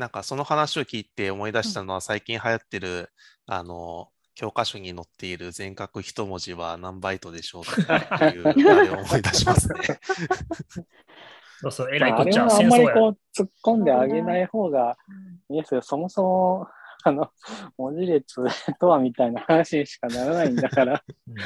なんかその話を聞いて思い出したのは、最近流行ってる、あの、教科書に載っている全角一文字は何バイトでしょうっていう あれを思い出しますね。そうそう、えらいこっちゃはあんまり。こう突っ込んであげない方がいいですよ。そもそも、あの、文字列とはみたいな話にしかならないんだから。うん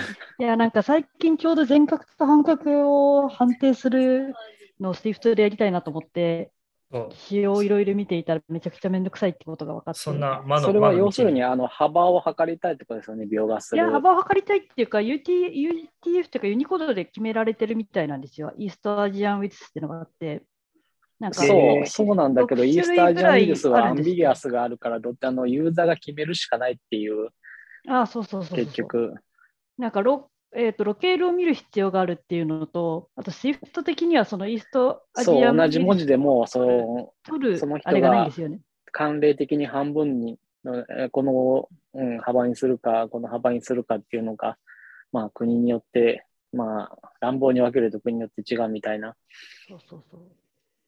いや、なんか最近ちょうど全角と半角を判定するのを Swift でやりたいなと思って、そう仕様をいろいろ見ていたらめちゃくちゃめんどくさいってことが分かって。そんなそれは要するに、あの、幅を測りたいってことですよね、描画する。いや、幅を測りたいっていうか、UT UTF というかユニコードで決められてるみたいなんですよ。イーストアジアンウィズスっていうのがあって。なんかそう、えーそうなんだけど、六イース種類ぐらいタージャンウイルスはアンビギュアスがあるから、どってあのユーザーが決めるしかないっていう、ああ、そうそうそうそう。結局。なんかロ、えー、とロケールを見る必要があるっていうのと、あと SWIFT 的にはそのイーストアジそう、同じ文字でも、そ取の、取るその人あれがないんがですよね。慣例的に半分に、えーこの、うん、幅にするか、この幅にするかっていうのが、まあ国によって、まあ乱暴に分けると国によって違うみたいな。そうそうそ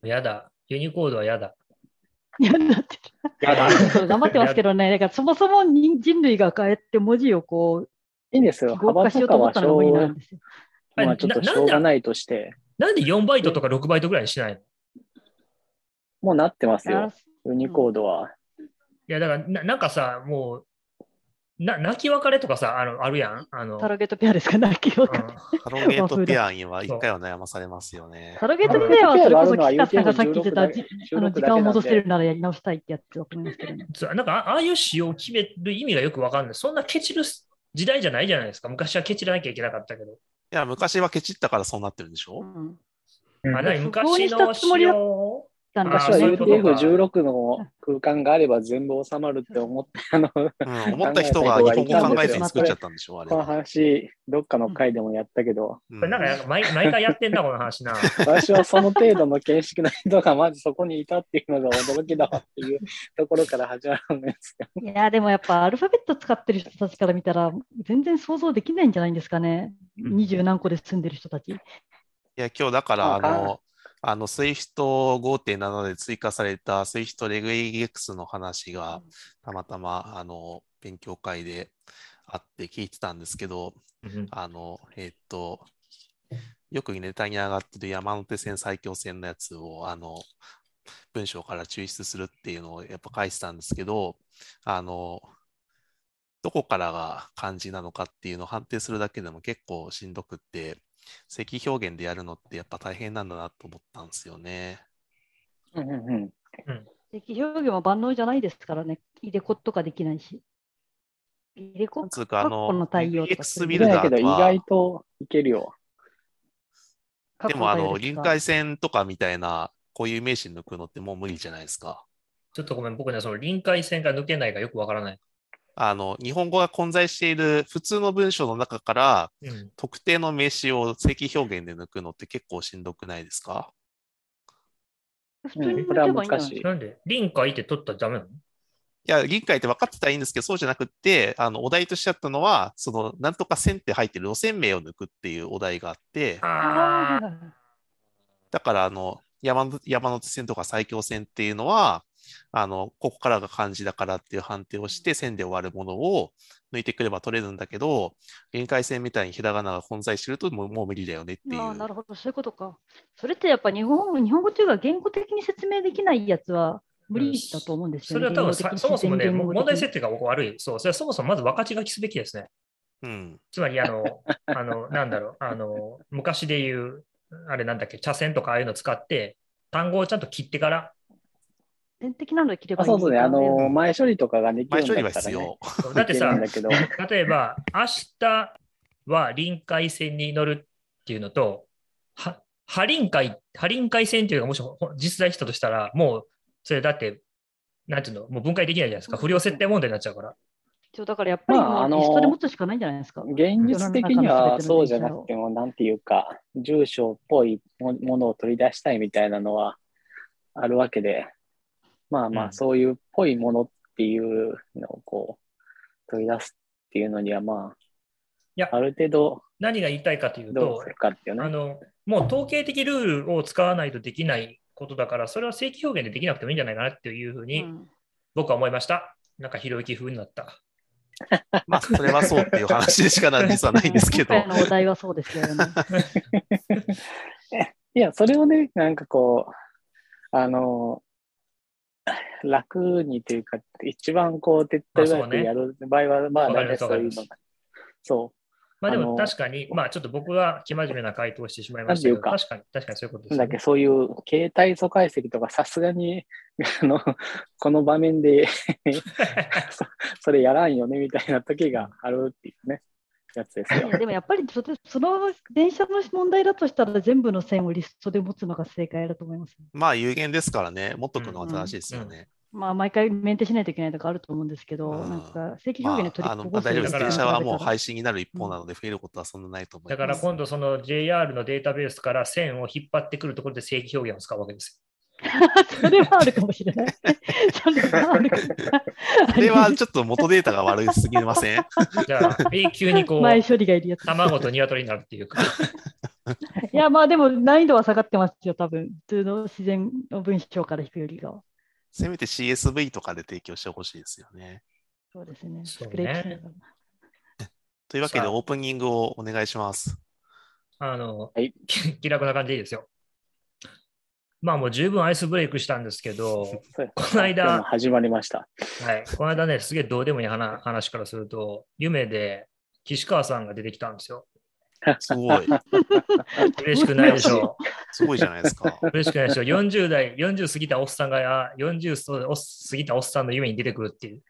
う。やだ。ユニコードはやだ。いや、だって、頑張 ってますけどね、だからそもそも人人類が変えて文字をこう、いいんですよ。幅とかはしょうと思ったのが無理なんう、ですよ。まあちょっとなしょうがないとして、なんで4バイトとか6バイトぐらいにしないの？いもうなってますあよ。ユニコードは。や、だからな、なんかさ、もう、な泣き別れとかさ、あのあるやん。あの、タロゲートペアですか、泣きを。うんハロゲートペアには一回は悩まされますよね。タロゲートペアはそれこそ北さんがさっき言ってたじあの時間を戻せるならやり直したいってやつだと思いますけどね。そうなんかあああいう仕様を決める意味がよくわかんない。そんなケチる時代じゃないじゃないですか。昔はケチらなきゃいけなかったけど。いや、昔はケチったからそうなってるんでしょ？うんあ、何不幸昔の仕つもりだ様なん昔はあーそういうことか UTF-16 の空間があれば全部収まるって思って、あの、うん、思った人が日本語考えずに作っちゃったんでしょ、あれこのは。話、どっかの回でもやったけど、うんこれなんか毎毎回やってんな、この話な。私はその程度の見識の人がまずそこにいたっていうのが驚きだわっていうところから始まるんですよ。いや、でもやっぱアルファベット使ってる人たちから見たら、全然想像できないんじゃないんですかね。二十何個で住んでる人たち。いや、今日だから、あの、あの、SWIFT 5.7で追加された SWIFT レグ EX の話が、たまたま、あの、勉強会であって聞いてたんですけど、うんあの、えーっと、よくネタに上がってる山手線埼京線のやつを、あの、文章から抽出するっていうのをやっぱ書いてたんですけど、あの、どこからが漢字なのかっていうのを判定するだけでも結構しんどくって、積表現でやるのってやっぱ大変なんだなと思ったんですよね。うんうんうん積表現も万能じゃないですからね。入れ子とかできないし。入れ子？つうか、あカッコのの、対応とかルダいけないけど、意ーは外、といけるよ。でもあの、臨界線とかみたいな、こういう名詞抜くのってもう無理じゃないですか。ちょっとごめん、僕ね、その臨界線が抜けないがよくわからない。あの、日本語が混在している普通の文章の中から、うん、特定の名詞を正規表現で抜くのって結構しんどくないですか？普通に抜けばいいんじゃない？難しい。なんで臨界って取ったらダメなの？いや、臨界って分かってたらいいんですけど、そうじゃなくって、あの、お題としてあったのは、その、なんとか線って入ってる路線名を抜くっていうお題があって、だから、あの、山手山手線とか埼京線っていうのは、あの、ここからが漢字だからっていう判定をして、線で終わるものを抜いてくれば取れるんだけど、臨界線みたいにひらがなが混在してるともうもう無理だよねっていあー、なう。るほど、そういうことか。それってやっぱ日本日本語というか言語的に説明できないやつは無理だと思うんですよね。それは多分そもそもね、問題設定が僕悪い。そう、それはそもそもまず分かち書きすべきですね。うん。つまり、あの、あの、なんだろう、あの、昔で言う、あれなんだっけ、茶筅とかああいうの使って、単語をちゃんと切ってから、点的なので切ればあいいそうそうね、あの、うん前処理とかができるん前処理は必ね。要。だってさ例えば、明日は臨海線に乗るっていうのと、は、波臨海、波臨海線っていうのがもしほ実在したとしたら、もう、それだって、なんていうの、もう分解できないじゃないですか。不良設定問題になっちゃうから。そうだからやっぱりああのリストで持つしかないんじゃないですか。現実的にはそうじゃなくても、なんていうか、住所っぽいもものを取り出したいみたいなのはあるわけで、まあまあ、うんそういうっぽいものっていうのをこう、取り出すっていうのには、まあ、やある程度何が言いたいかというと。あの、もう統計的ルールを使わないとできないことだから、それは正規表現でできなくてもいいんじゃないかなっていうふうにうん僕は思いました。なんかひろゆき風になった。まあ、それはそうっていう話でしかな実はないんですけど。今回のお題はそうですよね。いや、それをね、なんかこう、あの、楽にというか、一番こう、手っ取り早くやる場合は、まあ、大体そういうのが。そまあでも確かに、まあちょっと僕は生真面目な回答をしてしまいましたけど、なんていう確かに、確かにそういうことでう。す、だけどそういう携帯素解析とか、さすがに、あの、この場面で そそれやらんよね、みたいな時があるっていうね、やつですよでもやっぱりその電車の問題だとしたら全部の線をリストで持つのが正解だと思います。まあ、有限ですからね、持っとくのが正しいですよね。まあ毎回メンテしないといけないとかあると思うんですけど、うんなんか正規ま表現で取あ、あのりこぼす大丈夫です。電車はもうい廃止になる一方なので、増えることはそんなないと思いだます。から今度その JR のデータベースから線を引っ張ってくるところで正規表現を使うわけです それはあるかもしれない。それはあるかもしれない。それはちょっと元データが悪すぎません？よ。じゃあ永久にこ前う、処理がいるやつ。卵と鶏になるっていうか。いや、まあでも難易度は下がってますよ、多分普通の自然の文章から引くよりが。せめて CSV とかで提供してほしいですよね。そうですね。そうねというわけで、オープニングをお願いします。あの、はいき気楽な感じでいいですよ。まあもう十分アイスブレイクしたんですけど、この間始まりました。はい、この間ね、すげえどうでもいい話話からすると、夢で岸川さんが出てきたんですよ。すごい。嬉しくないでしょすごいじゃないですか。う。嬉しくないでしょう。40代、40過ぎたおっさんが、あ40そうおっ過ぎたおっさんの夢に出てくるっていう。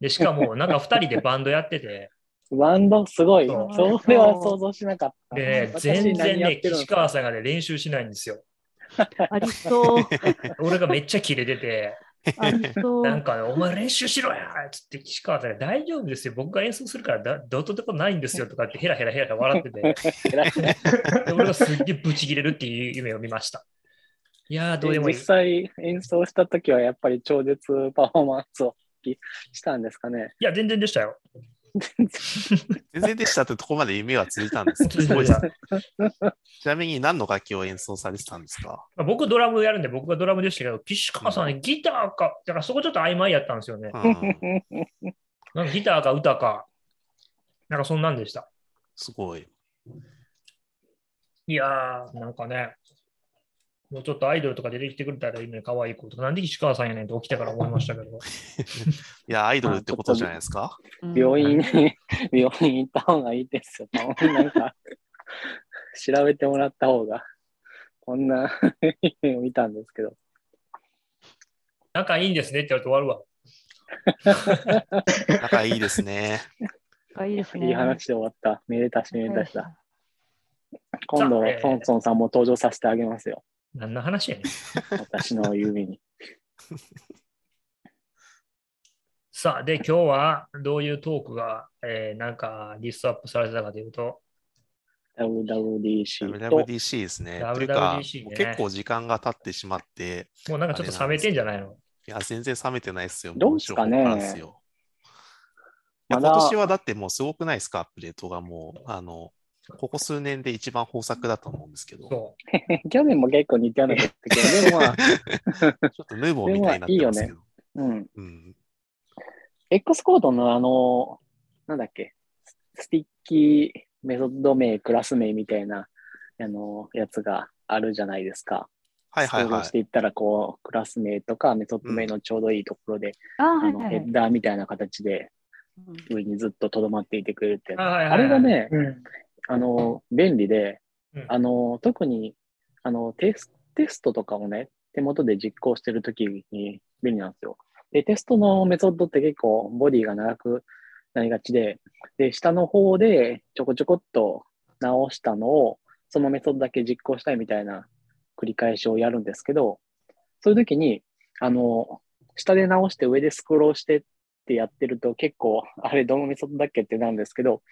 で、しかも、なんか2人でバンドやってて、バンドすごい。それは想像しなかった。でね、私全然ね、岸川さんがね、練習しないんですよ。ありそう、俺がめっちゃキレてて。なんかね、お前練習しろやつって岸川さんが大丈夫ですよ。僕が演奏するからだどうとでもないんですよとかってヘラヘラヘラ笑ってて、で俺がすっげえブチ切れるっていう夢を見ました。いやー、どうでもいい実。際演奏したときはやっぱり超絶パフォーマンスをしたんですかね。いや、全然でしたよ。全然でしたってとこまで夢は続いたんです。すごいですね。ちなみに何の楽器を演奏されてたんですか？まあ僕ドラムやるんで僕がドラムでしたけど、岸川さんね、ギターか、だからそこちょっと曖昧やったんですよね。うん、なんかギターか歌か、なんかそんなんでした。すごい。いやー、なんかね、もうちょっとアイドルとか出てきてくれたらいいのに可愛い子とか、なんで岸川さんやねんと起きてから思いましたけど。いや、アイドルってことじゃないですか。うん病院に、病院行った方がいいですよ。なんか、調べてもらった方が、こんな夢 を見たんですけど。仲いいんですねって言われて終わるわ。仲いいですね。あいいですね。いい話で終わった。めでたしめでたしだ。今度ソンソンさんも登場させてあげますよ。何の話やねん。私の夢に。さあ、で、今日はどういうトークが、えーなんかリストアップされてたかというと、WWDC と、WWDC ですね。WWDC ね結構時間が経ってしまって、もうなんかちょっと冷めてんじゃないの？いや、全然冷めてないですよ。どうっすかねいや今年はだってもうすごくないですか、アップデートがもう、あの、ここ数年で一番豊作だと思うんですけど、去年 も結構似たようなこと言ったけど、でもまあ、っとヌーボーみたいになってますけど。うん。うん。X コードのあの、なんだっけ、 sticky メソッド名、クラス名みたいな、あの、やつがあるじゃないですか。はいはいはい。ていったら、こう、クラス名とかメソッド名のちょうどいいところで、あの、いはいはいヘッダーみたいな形でうん上にずっと留まっていてくれるってやつ。あはいはいはいあれがね、うんあの、便利で、うんあの、特に、あの、テ、テストとかをね、手元で実行してるときに便利なんですよ。で、テストのメソッドって結構ボディが長くなりがちで、で、下の方でちょこちょこっと直したのを、そのメソッドだけ実行したいみたいな繰り返しをやるんですけど、そういうときに、あの、下で直して上でスクロールしてってやってると結構、あれどのメソッドだっけってなるんですけど、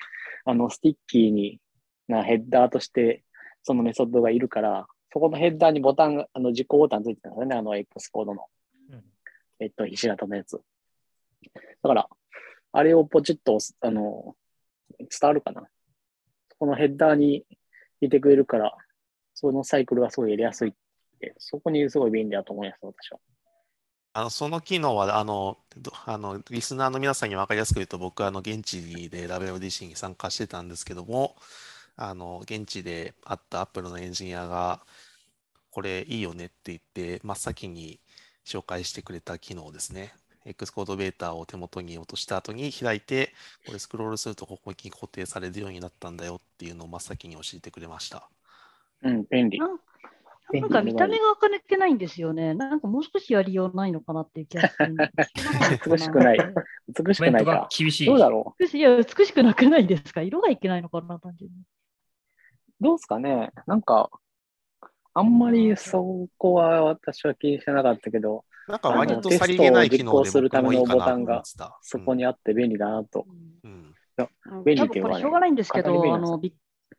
あの、 sticky になヘッダーとしてそのメソッドがいるから、そこのヘッダーにボタンが、あの、実行ボタンついてたんですよね、あの X コードの、うんえっと、ひし形のやつ。だから、あれをポチッと押す、あの、伝わるかな。そこのヘッダーにいてくれるから、そのサイクルがすごいやりやすい、て、そこにすごい便利だと思います、私は。あのその機能はあのどあのリスナーの皆さんに分かりやすく言うと僕はあの現地で WWDC に参加してたんですけどもあの現地で会ったアップルのエンジニアがこれいいよねって言って真っ先に紹介してくれた機能ですね。X コードベータを手元に落とした後に開いてこれスクロールするとここに固定されるようになったんだよっていうのを真っ先に教えてくれました。うん、便利。なんか見た目が垢抜けないんですよね。なんかもう少しやりようないのかなっていう気がするんです。美しくない 美しくないか。厳しい。どうだろ美しいいや美しくなくないですか？色がいけないのかな、単純に。うどうですかね？なんか、あんまりそこは私は気にしてなかったけど、なんか割とさりげない機能でテストを実行するための僕もいいかなと思ってた。そこにあって便利だなと。うん。うん便利っていしょうがないんですけど、あのビッ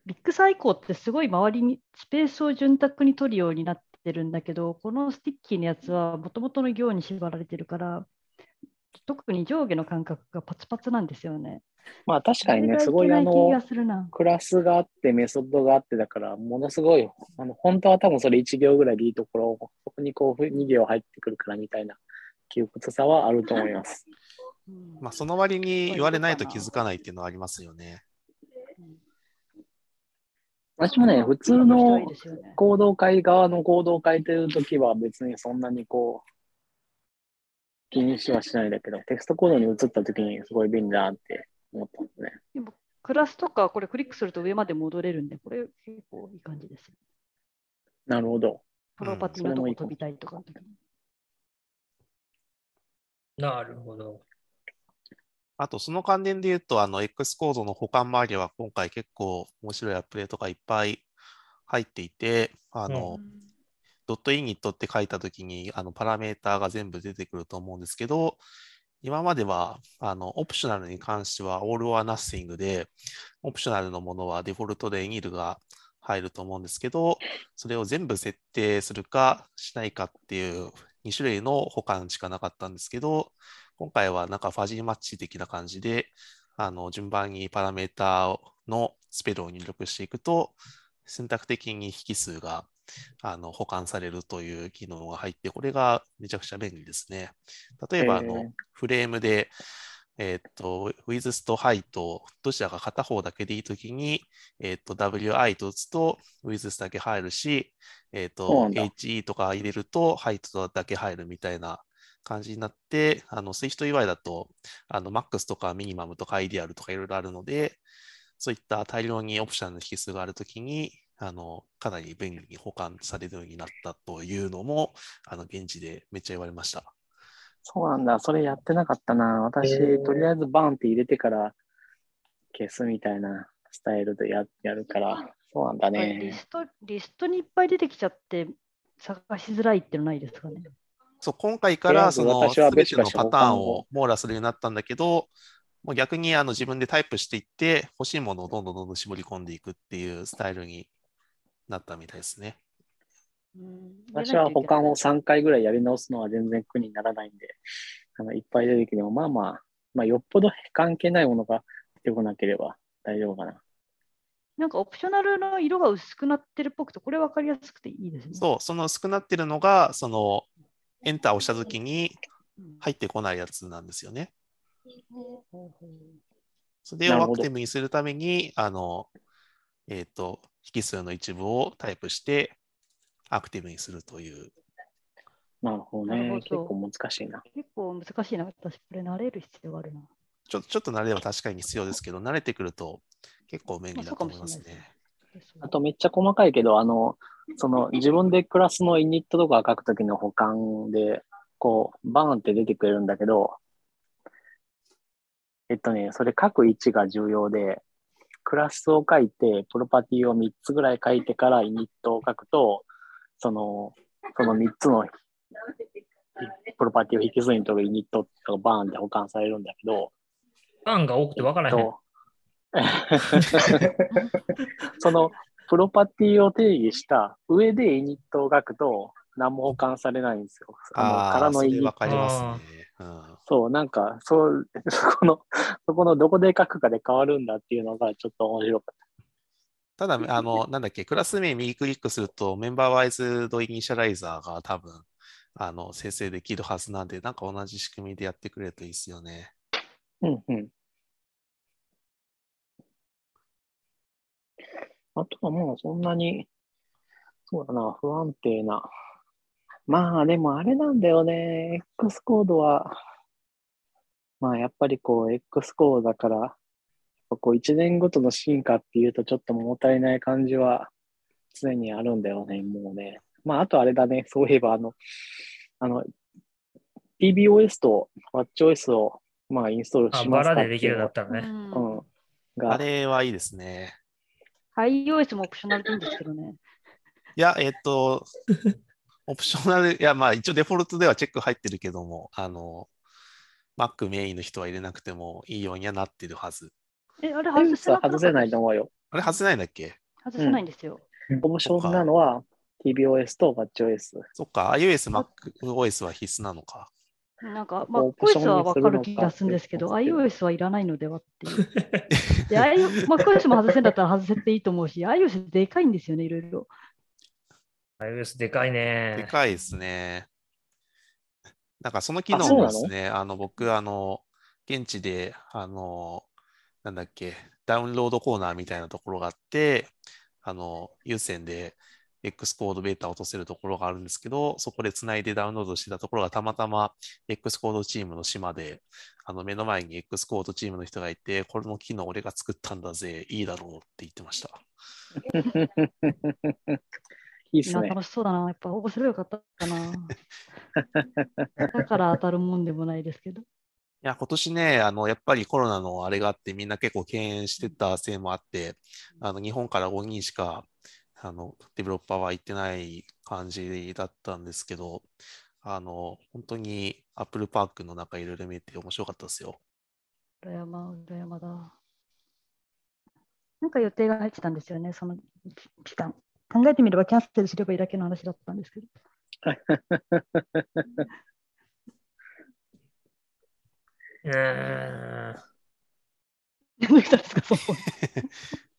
Big Sur 以降ってすごい周りにスペースを潤沢に取るようになってるんだけど、この sticky のやつはもともとの行に縛られてるから、特に上下の感覚がパツパツなんですよね。まあ確かにね、すごいあの。クラスがあって、メソッドがあってだから、ものすごい、あの本当は多分それ1行ぐらいでいいところを、そこにこう2行入ってくるからみたいな窮屈さはあると思います。うんまあ、その割に言われないと気づかないっていうのはありますよね。私もね、普通の行動会側の行動を書いてるときは別にそんなにこう、気にしはしないんだけど、テキストコードに移ったときにすごい便利だなって思ったんですね。でもクラスとか、これクリックすると上まで戻れるんで、これ結構いい感じですよ。なるほど。プロパティのとこ飛びたいとかの時に。なるほど。あと、その関連で言うと、あの、X コードの保管周りは今回結構面白いアップデートがいっぱい入っていて、あの、ドットイニットって書いたときに、あの、パラメーターが全部出てくると思うんですけど、今までは、あの、オプショナルに関しては All or Nothing で、オプショナルのものはデフォルトでエニルが入ると思うんですけど、それを全部設定するかしないかっていう2種類の保管しかなかったんですけど、今回はなんかファジーマッチ的な感じで、あの、順番にパラメータのスペルを入力していくと、選択的に引数があの保管されるという機能が入って、これがめちゃくちゃ便利ですね。例えば、あえーの、フレームで、えーっと、width と height、どちらか片方だけでいいときに、えーっと、wi と打つと width だけ入るし、えーっと、そうなんだ he とか入れると height だけ入るみたいな感じになって、あの、SwiftUI だと、あの、max とかミニマムとか ideal とかいろいろあるので、そういった大量にオプショナルの引数があるときに、あの、かなり便利に保管されるようになったというのも、あの、現地でめっちゃ言われました。そうなんだ。それやってなかったな。私、へーとりあえずバンって入れてから消すみたいなスタイルでややるから。そうなんだリね。ストリストにいっぱい出てきちゃって、探しづらいっていうのないですかね。そう、今回からその全てのパターンを網羅するようになったんだけど、もう逆にあの自分でタイプしていって、欲しいものをどんどんどんどん絞り込んでいくっていうスタイルになったみたいですね。私は保管を3回ぐらいやり直すのは全然苦にならないんで、あのいっぱい出てきても、まあまあ、まあ、よっぽど関係ないものが出てこなければ大丈夫かな。なんかオプショナルの色が薄くなってるっぽくて、これ分かりやすくていいですね。そう、その薄くなってるのが、そのエンターをしたときにうん入ってこないやつなんですよね。それをアクティブにするために、あの、えっ、と、引数の一部をタイプしてアクティブにするという。なるほどね。ど結構難しいな。結構難しいな。私、これ慣れる必要があるな。ちょちょっと慣れれば確かに必要ですけど、慣れてくると結構便利だと思いますねあとめっちゃ細かいけど、あの、その自分でクラスのイニットとか書くときの保管で、こう、バーンって出てくれるんだけど、えっとね、それ書く位置が重要で、クラスを書いて、プロパティを3つぐらい書いてからイニットを書くと、その、その3つのプロパティを引数に取るイニットがバーンって保管されるんだけど、案が多くて分からへん。と そのプロパティを定義した上でイニットを書くと何も保管されないんですよ。あの空のイニットそれわかりますね。うんそう、なんか、そう、そこの、そこのどこで書くかで変わるんだっていうのがちょっと面白かっただ、あの、なんだっけ、クラス名右クリックすると、メンバーワイズドイニシャライザーが多分、あの、生成できるはずなんで、なんか同じ仕組みでやってくれるといいですよね。うんうん。あとはもうそんなに、そうだな、不安定な。まあでもあれなんだよね。X コードは、まあやっぱりこう X コードだから、こう1年ごとの進化っていうとちょっと物足りない感じは常にあるんだよね、もうね。まああとあれだね、そういえばあの、あの、TBOS と WatchOS をまあインストールあ、しますかバラでできるようになったのうね。んうん。があれはいいですね。iOS もオプショナルでいいんですけどね。いや、えっと、オプショナル、いや、まあ一応デフォルトではチェック入ってるけども、あの、Mac メインの人は入れなくてもいいようにはなってるはず。え、あれ iOS 外せなは外せないと思うよ。あれ外せないんだっけ？外せないんですよ。オプションなのは TBOS と WatchOS。そっか、iOS、MacOS は必須なのか。なんか、まあ、OS はわかる気がするんですけど、iOS はいらないのではっていう。で、iO- MacOS も外せんだったら外せていいと思うし、iOS でかいんですよね、いろいろ。iOS でかいでね。かいですね。なんかその機能もですね、あの僕、あの、現地で、あの、なんだっけ、ダウンロードコーナーみたいなところがあって、あの、有線で X コードベータを落とせるところがあるんですけど、そこでつないでダウンロードしてたところがたまたま X コードチームの島で、あの目の前に X コードチームの人がいて、これの機能俺が作ったんだぜ、いいだろうって言ってました。いいっすね。楽しそうだな。やっぱ応募すればよかったかな。だから当たるもんでもないですけど。いや、今年ね、あの、やっぱりコロナのあれがあって、みんな結構敬遠してたせいもあって、あの、日本から5人しか、あの、デベロッパーは行ってない感じだったんですけど、あの、本当にアップルパークの中いろいろ見て面白かったですよ。裏山、裏山だ。なんか予定が入ってたんですよね、その期間。考えてみればキャンセルすればいいだけの話だったんですけど。うー。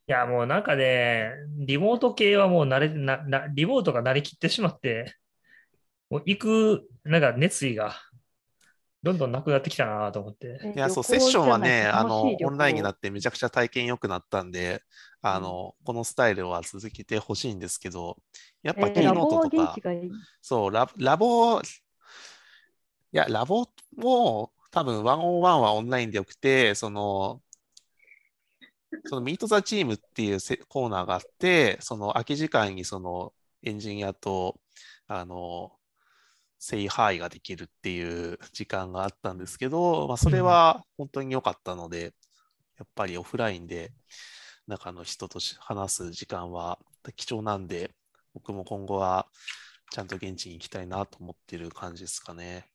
いや、もうなんかね、リモート系はもう慣れな、な、リモートが慣れきってしまって、もう行く、なんか熱意がどんどんなくなってきたなと思って。いや、そう、セッションはね、あの、オンラインになっってめちゃくちゃ体験良くなったんで、あの、このスタイルは続けてほしいんですけど、やっぱキーノートとか現地、がいい。そう、ララボ、いや、ラボも多分101はオンラインでよくて、その、そのミートザチームっていうせコーナーがあって、その空き時間にそのエンジニアと、あの、セイハイができるっていう時間があったんですけど、まあ、それは本当に良かったので、やっぱりオフラインで中の人とし話す時間は貴重なんで、僕も今後はちゃんと現地に行きたいなと思ってる感じですかね。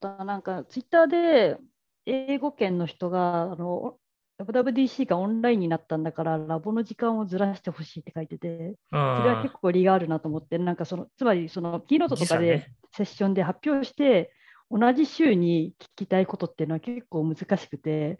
だなんか、ツイッターで英語圏の人が、あの、WWDC がオンラインになったんだから、ラボの時間をずらしてほしいって書いてて、それは結構理があるなと思って、なんかその、つまりそのキーノートとかでセッションで発表して、同じ週に聞きたいことっていうのは結構難しくて、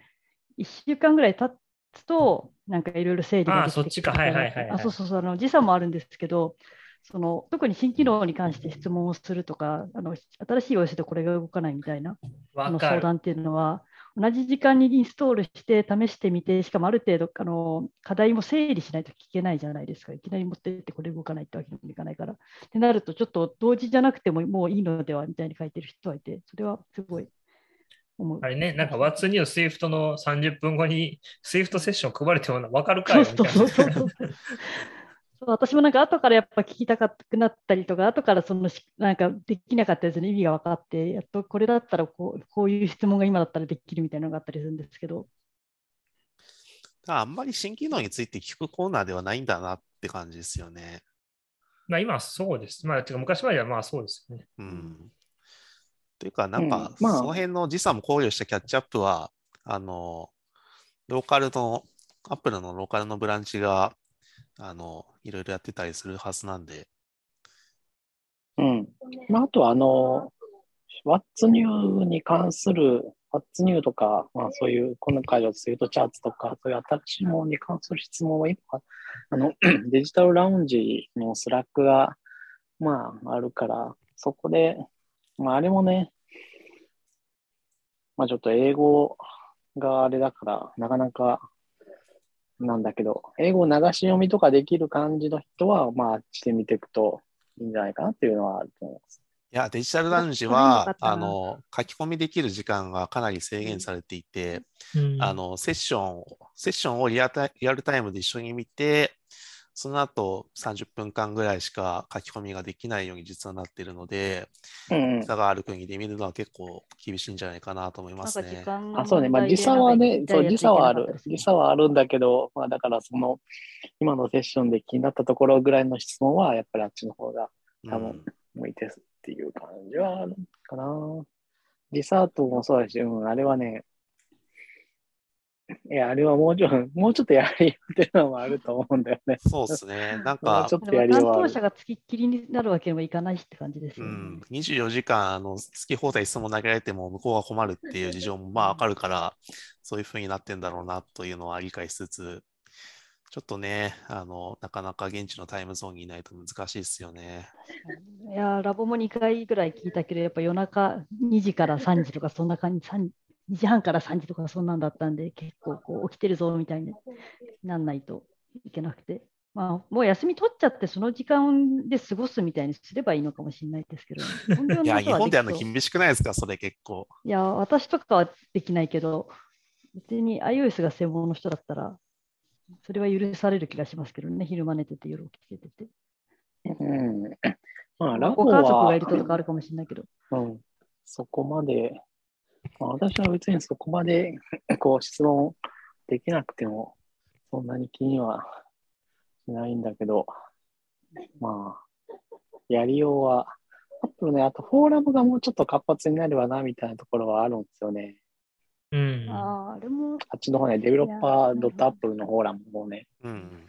1週間ぐらい経つと、なんかいろいろ整理ができてあーそっちか。はいはいはいはいあそうそうそう、あの時差もあるんですけど、その特に新機能に関して質問をするとか、あの新しい OS でこれが動かないみたいなあ。の相談っていうのは、同じ時間にインストールして試してみて、しかもある程度あの課題も整理しないと聞けないじゃないですか。いきなり持ってってこれ動かないってわけにもいかないから。ってなると、ちょっと同時じゃなくてももういいのではみたいに書いてる人はいて、それはすごい思う。あれね、なんか What's New Swift の30分後に Swift セッション配られても分かるかよみたいな。そう私もなんか後からやっぱ聞きたくなったりとか、後からそのしなんかできなかったやつの意味が分かって、やっとこれだったらこうこういう質問が今だったらできるみたいなのがあったりするんですけど、あんまり新機能について聞くコーナーではないんだなって感じですよね。まあ今はそうです。まあ、てか昔まではまあそうですよね。うん。というか、なんか、その辺の時差も考慮したキャッチアップは、あの、ローカルの、 Apple のローカルのブランチが、あの、いろいろやってたりするはずなんで、うん。まあ、あと、あの、 What's New に関する、 What's New とか、まあそういう、この回の Swift Charts とか、そういう新しいものに関する質問は今、あの、Digital Lounge の Slack が、まああるから、そこで、まああれもね、まあちょっと英語があれだから、なかなかなんだけど、英語を流し読みとかできる感じの人は、まあしてみていくといいんじゃないかなっていうのはあると思います。いや、デジタルラウンジはあの、書き込みできる時間がかなり制限されていて、うん。あの、セッション、セッションをリアタイリアルタイムで一緒に見て、その後30分間ぐらいしか書き込みができないように実はなっているので、うん、差がある国で見るのは結構厳しいんじゃないかなと思いますね。あ、そうね。まあ、時差はね、そう、時差はある。時差はあるんだけど、まあ、だからその、今のセッションで気になったところぐらいの質問は、やっぱりあっちの方がうん多分向いてるっていう感じはあるかな。リサートもそうだし、うん、あれはね、いや、あれはもうちょっと、もうちょっとやりっていうのもあると思うんだよね。そうですね。なんかちょ、っとやりようはある当者がつきっきりになるわけにもいかないしって感じですよね。うん、24時間あの好き放題質問投げられても向こうが困るっていう事情もまあわかるから、そういうふうになってんだろうなというのは理解しつつ、ちょっとね、あの、なかなか現地のタイムゾーンにいないと難しいですよね。いやー、ラボも2回ぐらい聞いたけど、やっぱ夜中2時から3時とか、そんな感じ、3 2時半から3時とか、そんなんだったんで、結構こう起きてるぞみたいになんないといけなくて、まあ、もう休み取っちゃって、その時間で過ごすみたいにすればいいのかもしれないですけど、いや、日本でやるの厳しくないですか、それ結構。いや、私とかはできないけど、別に iOS が専門の人だったら、それは許される気がしますけどね、昼間寝てて、夜起きててて。うん。まあ、ラボご家族はがいるととかあるかもしれないけど。うん、そこまで、まあ、私は別にそこまで こう質問できなくても、そんなに気にはしないんだけど、まあ、やりようは、あとね、あとフォーラムがもうちょっと活発になればな、みたいなところはあるんですよね。うん。ああ、あれも、あっちの方ね、デベロッパー .apple のフォーラムもね、うん。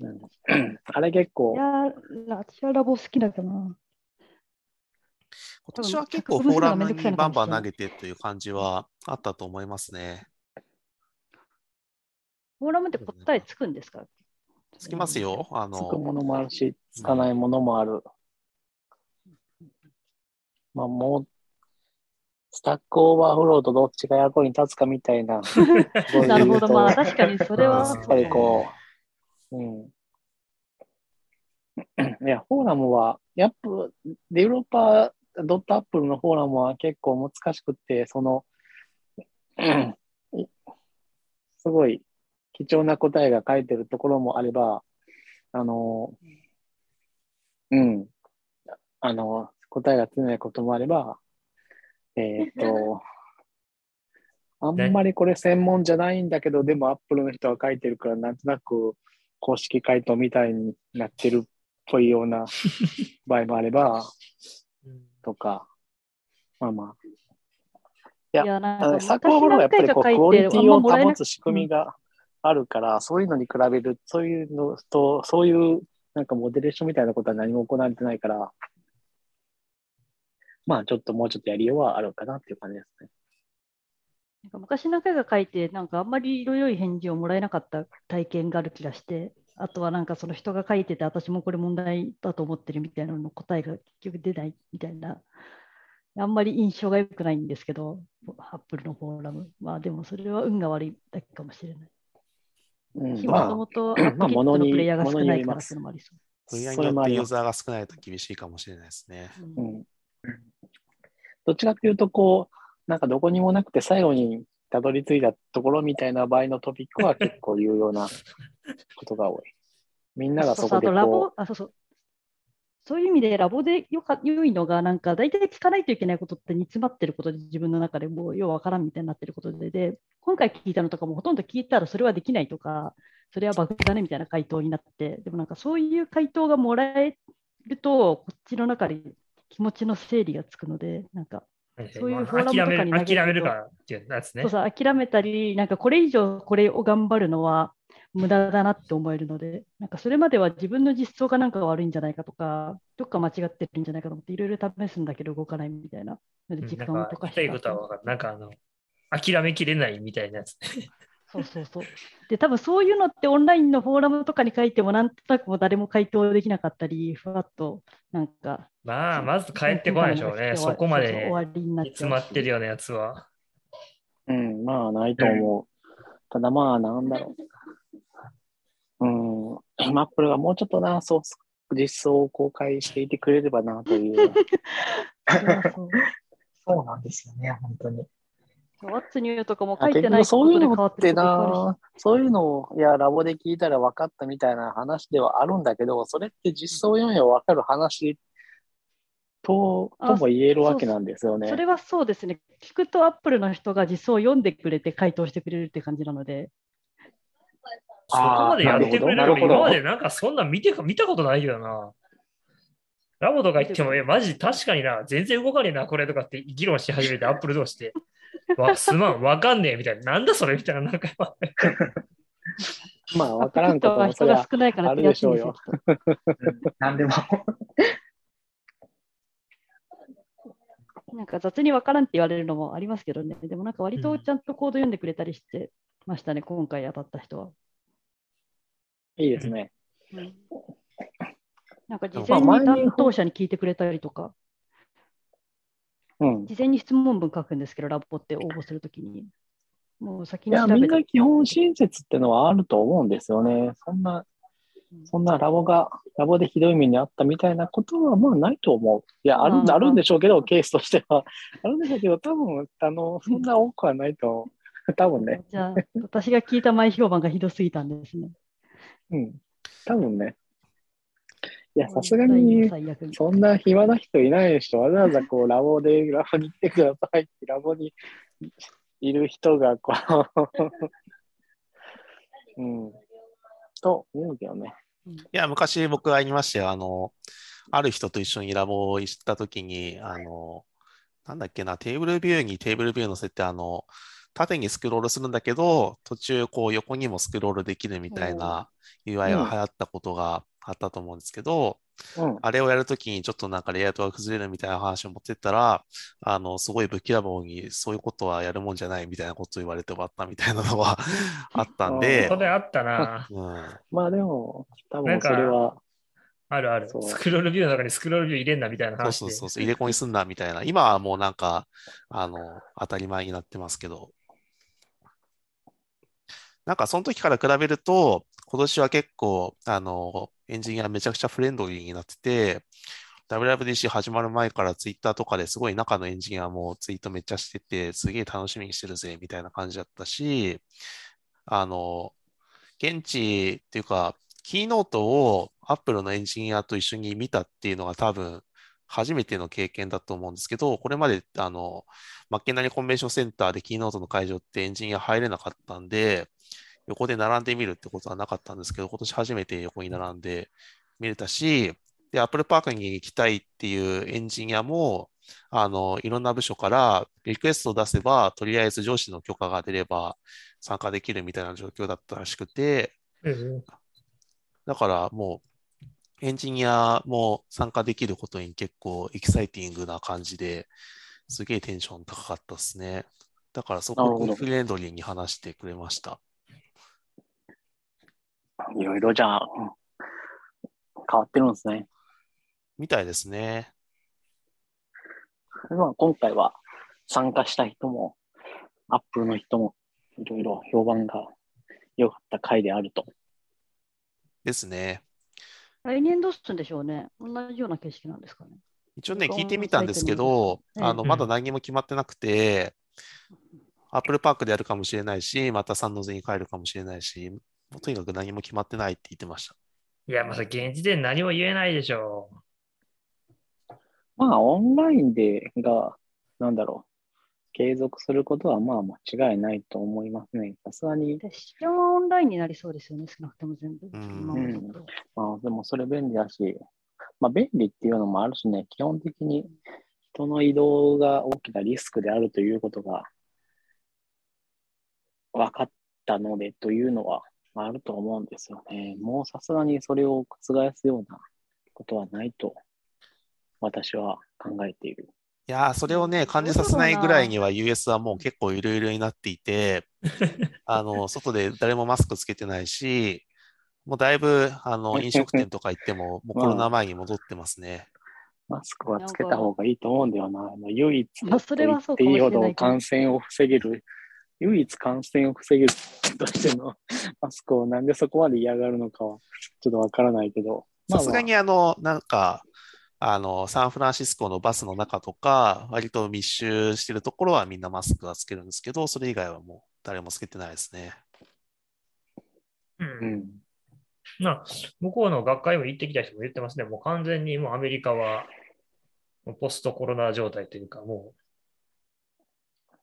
うん、あれ結構い、やー、私はラボ好きだかな。今年は結構フォーラムにバンバン投げてという感じはあったと思いますね。フォーラムって答えつくんですか？つきます。よ。あの、つくものもあるし、つかないものもある。まあもう、 Stack Overflow とどっちが役に立つかみたいな。なるほど、まあや確かにそれは。うんっぱりこう、うん。いや、フォーラムは、やっぱ、 developer dot Apple のフォーラムは結構難しくって、その、すごい貴重な答えが書いてるところもあれば、あの、うん、あの、答えがつかないこともあれば、えーっと、あんまりこれ専門じゃないんだけど、でも Apple の人は書いてるから、なんとなく公式回答みたいになってるっぽいような場合もあれば、とか、まあまあ。いやいや、なんかあのサッカーフォローはやっぱりこう、クオリティを保つ仕組みが。があるから、そういうのに比べる、そういうのと、そういうなんかモデレーションみたいなことは何も行われてないから、まあちょっともうちょっとやりようはあるかなっていう感じですね。なんか昔何回か書いて、なんかあんまり色良い返事をもらえなかった体験がある気がして、あとはなんかその人が書いてて、私もこれ問題だと思ってるみたいなのの答えが結局出ないみたいな、あんまり印象が良くないんですけど、アップルのフォーラム。まあでもそれは運が悪いだけかもしれない。うん、もとまもとアまあップ キットのプレイヤーが少ないからっていうのもありそう。あ、分野そによってユー。ザーが少ないと厳しいかもしれないですね。うんうん。どっちかというと、こう、なんかどこにもなくて最後にたどり着いたところみたいな場合のトピックは結構有用なことが多い。みんながそこでそうそうあとラこボあそうそう。そういう意味でラボでよか良いのが、なんか大体聞かないといけないことって煮詰まってることで、自分の中でもうようわからんみたいになってることで、で、今回聞いたのとかもほとんど聞いたらそれはできないとか、それはバグだねみたいな回答になって、でもなんかそういう回答がもらえると、こっちの中で気持ちの整理がつくので、なんかそういうフォーラムとかに投げると。諦めるかっていうやつね。そう。さ諦めたり、なんかこれ以上これを頑張るのは、無駄だなって思えるので、なんかそれまでは自分の実装がなんか悪いんじゃないかとか、どっか間違ってるんじゃないかと思って、いろいろ試すんだけど動かないみたいなので、時間を溶かしてことは分かる。なんかあの、諦めきれないみたいなやつ。そうそうそう。で、多分そういうのってオンラインのフォーラムとかに書いても、なんとなくもう誰も回答できなかったり、ふわっとなんか、まあ、まず帰ってこないでしょうね。そこまで詰まってるようなやつは。うん、まあ、ないと思う。ただまあ、なんだろう。うん、今、アップルがもうちょっとな、そう、実装を公開していてくれればな、という。そうなんですよね、本当に。ワッツニューとかも書いてない局そういうことで変わのってな、そういうのを、いや、ラボで聞いたら分かったみたいな話ではあるんだけど、それって実装読めば分かる話と、あとも言えるわけなんですよね。それはそうですね。聞くとアップルの人が実装を読んでくれて回答してくれるって感じなので、そこまでやってくれる今までなんかそんな見て見たことないけどな。ラボとか言っても、え、マジ確かにな、全然動かねえな、これとかって議論し始めて、アップル同士で。わすまん、わかんねえみたいな。なんだそれみたいな、なんか。まあ、分からんことは人が少ないからあるでしょうよ何でも。なんか雑に分からんって言われるのもありますけどね。でもなんか割とちゃんとコード読んでくれたりしてましたね、今回当たった人は。いいですね。なんか事前に担当者に聞いてくれたりとか、うん。事前に質問文書くんですけど、ラボって応募するときに。もう先いや、に調べてみんな基本親切ってのはあると思うんですよね。そんな、そんなラボが、ラボでひどい目にあったみたいなことはまあないと思う。いや、あるんうんあるんでしょうけど、ケースとしては。あるんでしょうけど、多分、あの、そんな多くはないと思う。多分ね。じゃあ、私が聞いた前評判がひどすぎたんですね。うん。多分ね。いや、さすがに、そんな暇な人いないでしょ。わざわざこう、ラボで、ラボに行ってくださいって、ラボにいる人が、こう、うん。と思うけどね。いや、昔僕が言いましたよ。あの、ある人と一緒にラボを行ったときに、あの、なんだっけな、テーブルビューにテーブルビュー乗せて、あの、縦にスクロールするんだけど、途中こう横にもスクロールできるみたいな UI が流行ったことがあったと思うんですけど、うん。あれをやるときにちょっとなんかレイアウトが崩れるみたいな話を持ってったら、あの、すごい武器ラボにそういうことはやるもんじゃないみたいなことを言われて終わったみたいなのは あったんでそ、れあったな。うん、まあでも、多分なんかそれは、あるある。スクロールビューの中にスクロールビュー入れんなみたいなそう話で。そうそうそう、入れ込みすんなみたいな。今はもうなんか、あの、当たり前になってますけど。なんかその時から比べると、今年は結構、あの、エンジニアめちゃくちゃフレンドリーになってて、WWDC 始まる前からツイッターとかですごい中のエンジニアもツイートめっちゃしてて、すげえ楽しみにしてるぜ、みたいな感じだったし、あの、現地っていうか、キーノートを Apple のエンジニアと一緒に見たっていうのが多分初めての経験だと思うんですけど、これまであの、マッケンナリコンベンションセンターでキーノートの会場ってエンジニア入れなかったんで、横で並んでみるってことはなかったんですけど、今年初めて横に並んで見れたし、で、Apple Park に行きたいっていうエンジニアも、あの、いろんな部署からリクエストを出せば、とりあえず上司の許可が出れば参加できるみたいな状況だったらしくて、うん。だからもう、エンジニアも参加できることに結構エキサイティングな感じで、すげえテンション高かったですね。だからそこをフレンドリーに話してくれました。いろいろじゃあ、うん変わってるんですね。みたいですね。まあ、今回は参加した人も、アップルの人も、いろいろ評判が良かった回であると。ですね。来年どうするんでしょうね。同じような形式なんですかね。一応ね、聞いてみたんですけど、あの、うんまだ何も決まってなくて、アップルパークでやるかもしれないし、またサンノズに帰るかもしれないし、とにかく何も決まってないって言ってました。いや、まさ現時点何も言えないでしょまあ、オンラインでが、なんだろう、継続することはまあ間違いないと思いますね。さすがに、で、試験はオンラインになりそうですよね、少なくとも全部。うんまあ、でもそれ便利だし、まあ、便利っていうのもあるしね、基本的に人の移動が大きなリスクであるということが分かったのでというのはあると思うんですよね。もうさすがにそれを覆すようなことはないと、私は考えている。いやー、それをね、感じさせないぐらいには US はもう結構いろいろになっていて、あの、外で誰もマスクつけてないし、もうだいぶ、あの、飲食店とか行っても、もうコロナ前に戻ってますね。マスクはつけた方がいいと思うんだよな。唯一まあそれはそうっていいほど感染を防げる、唯一感染を防げるとしての マスクをなんでそこまで嫌がるのかはちょっとわからないけど。さすがにあの、なんか、あの、サンフランシスコのバスの中とか、割と密集してるところはみんなマスクはつけるんですけど、それ以外はもう誰もつけてないですね。う。うんん。まあ、向こうの学会も行ってきた人も言ってますね。もう完全にもうアメリカはもうポストコロナ状態というか、も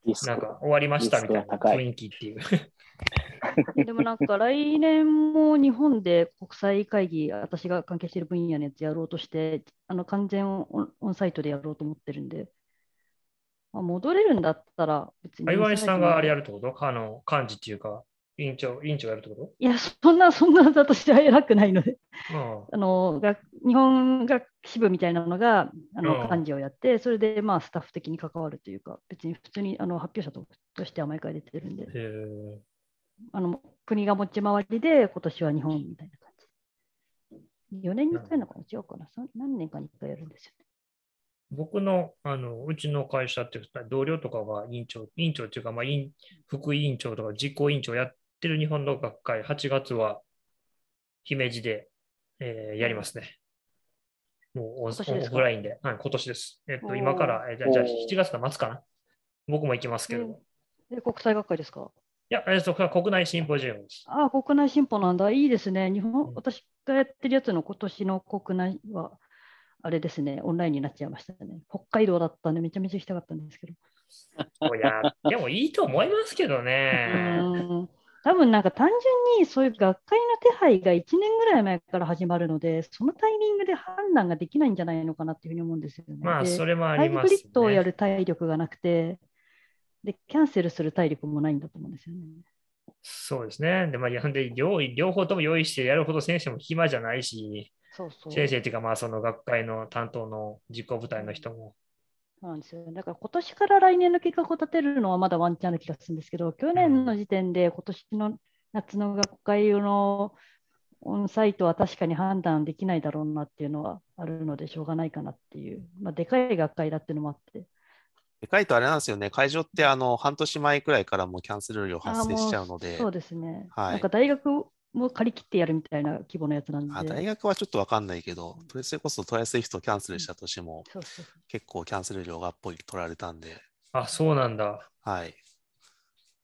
リスクうなんか終わりましたみたいな雰囲気っていう。でもなんか来年も日本で国際会議、私が関係している分野のやつやろうとして、あの完全オンオンサイトでやろうと思ってるんで、まあ、戻れるんだったら別に。岩井さんがあれやるってこと？あの、幹事っていうか、委員長、委員長やるってこいや、そんな、そんな私は偉くないので、とあの学日本学支部みたいなのがあのうん。幹事をやって、それでまあスタッフ的に関わるというか、別に普通にあの発表者ととしては毎回出てるんで。うん。、へえあの国が持ち回りで、今年は日本みたいな感じ。4年に1回のかな違うかな何年かに1回やるんですよね。僕の、あの、うちの会社っていうか同僚とかが委員長、委員長っていうか、まあ、委員副委員長とか実行委員長やってる日本の学会、8月は姫路で、えーやりますね。もうオフラインで、はい、今年です。えっと、今から、えーじゃあ、じゃあおー7月の末かな？僕も行きますけど。うんいで国際学会ですか？や、えーそこは国内シンポジウムです。ああ、国内進歩なんだ。いいですね。日本、うん私がやってるやつの今年の国内は、あれですね、オンラインになっちゃいましたね。北海道だったんで、めちゃめちゃ行きたかったんですけど。いや、でもいいと思いますけどうね。ーん多分なんか単純にそういう学会の手配が1年ぐらい前から始まるので、そのタイミングで判断ができないんじゃないのかなっていうふうに思うんですよね。まあ、でそれもあハイりますブリッドをやね。る体力がなくて、で、キャンセルする体力もないんだと思うんですよね。そうですね。で、まあ、で両両方とも用意してやるほど先生も暇じゃないし、そうそう。先生っていうか、まあ、その学会の担当の実行部隊の人も。そうなんですよ。だから今年から来年の計画を立てるのはまだワンチャンな気がするんですけど、去年の時点で今年の夏の学会の on-site は確かに判断できないだろうなっていうのはあるのでしょうがないかなっていう、まあ、でかい学会だっていうのもあって。でかいとあれなんですよね、会場ってあの半年前くらいからもうキャンセル料発生しもうちゃうので、そうですね。はいなんか大学も借り切ってやるみたいな規模のやつなんで。あ大学はちょっとわかんないけど、それこそ try! Swift キャンセルしたとしても、そうそうそう結構キャンセル料がっぽり取られたんで、あ、そうなんだ。はい。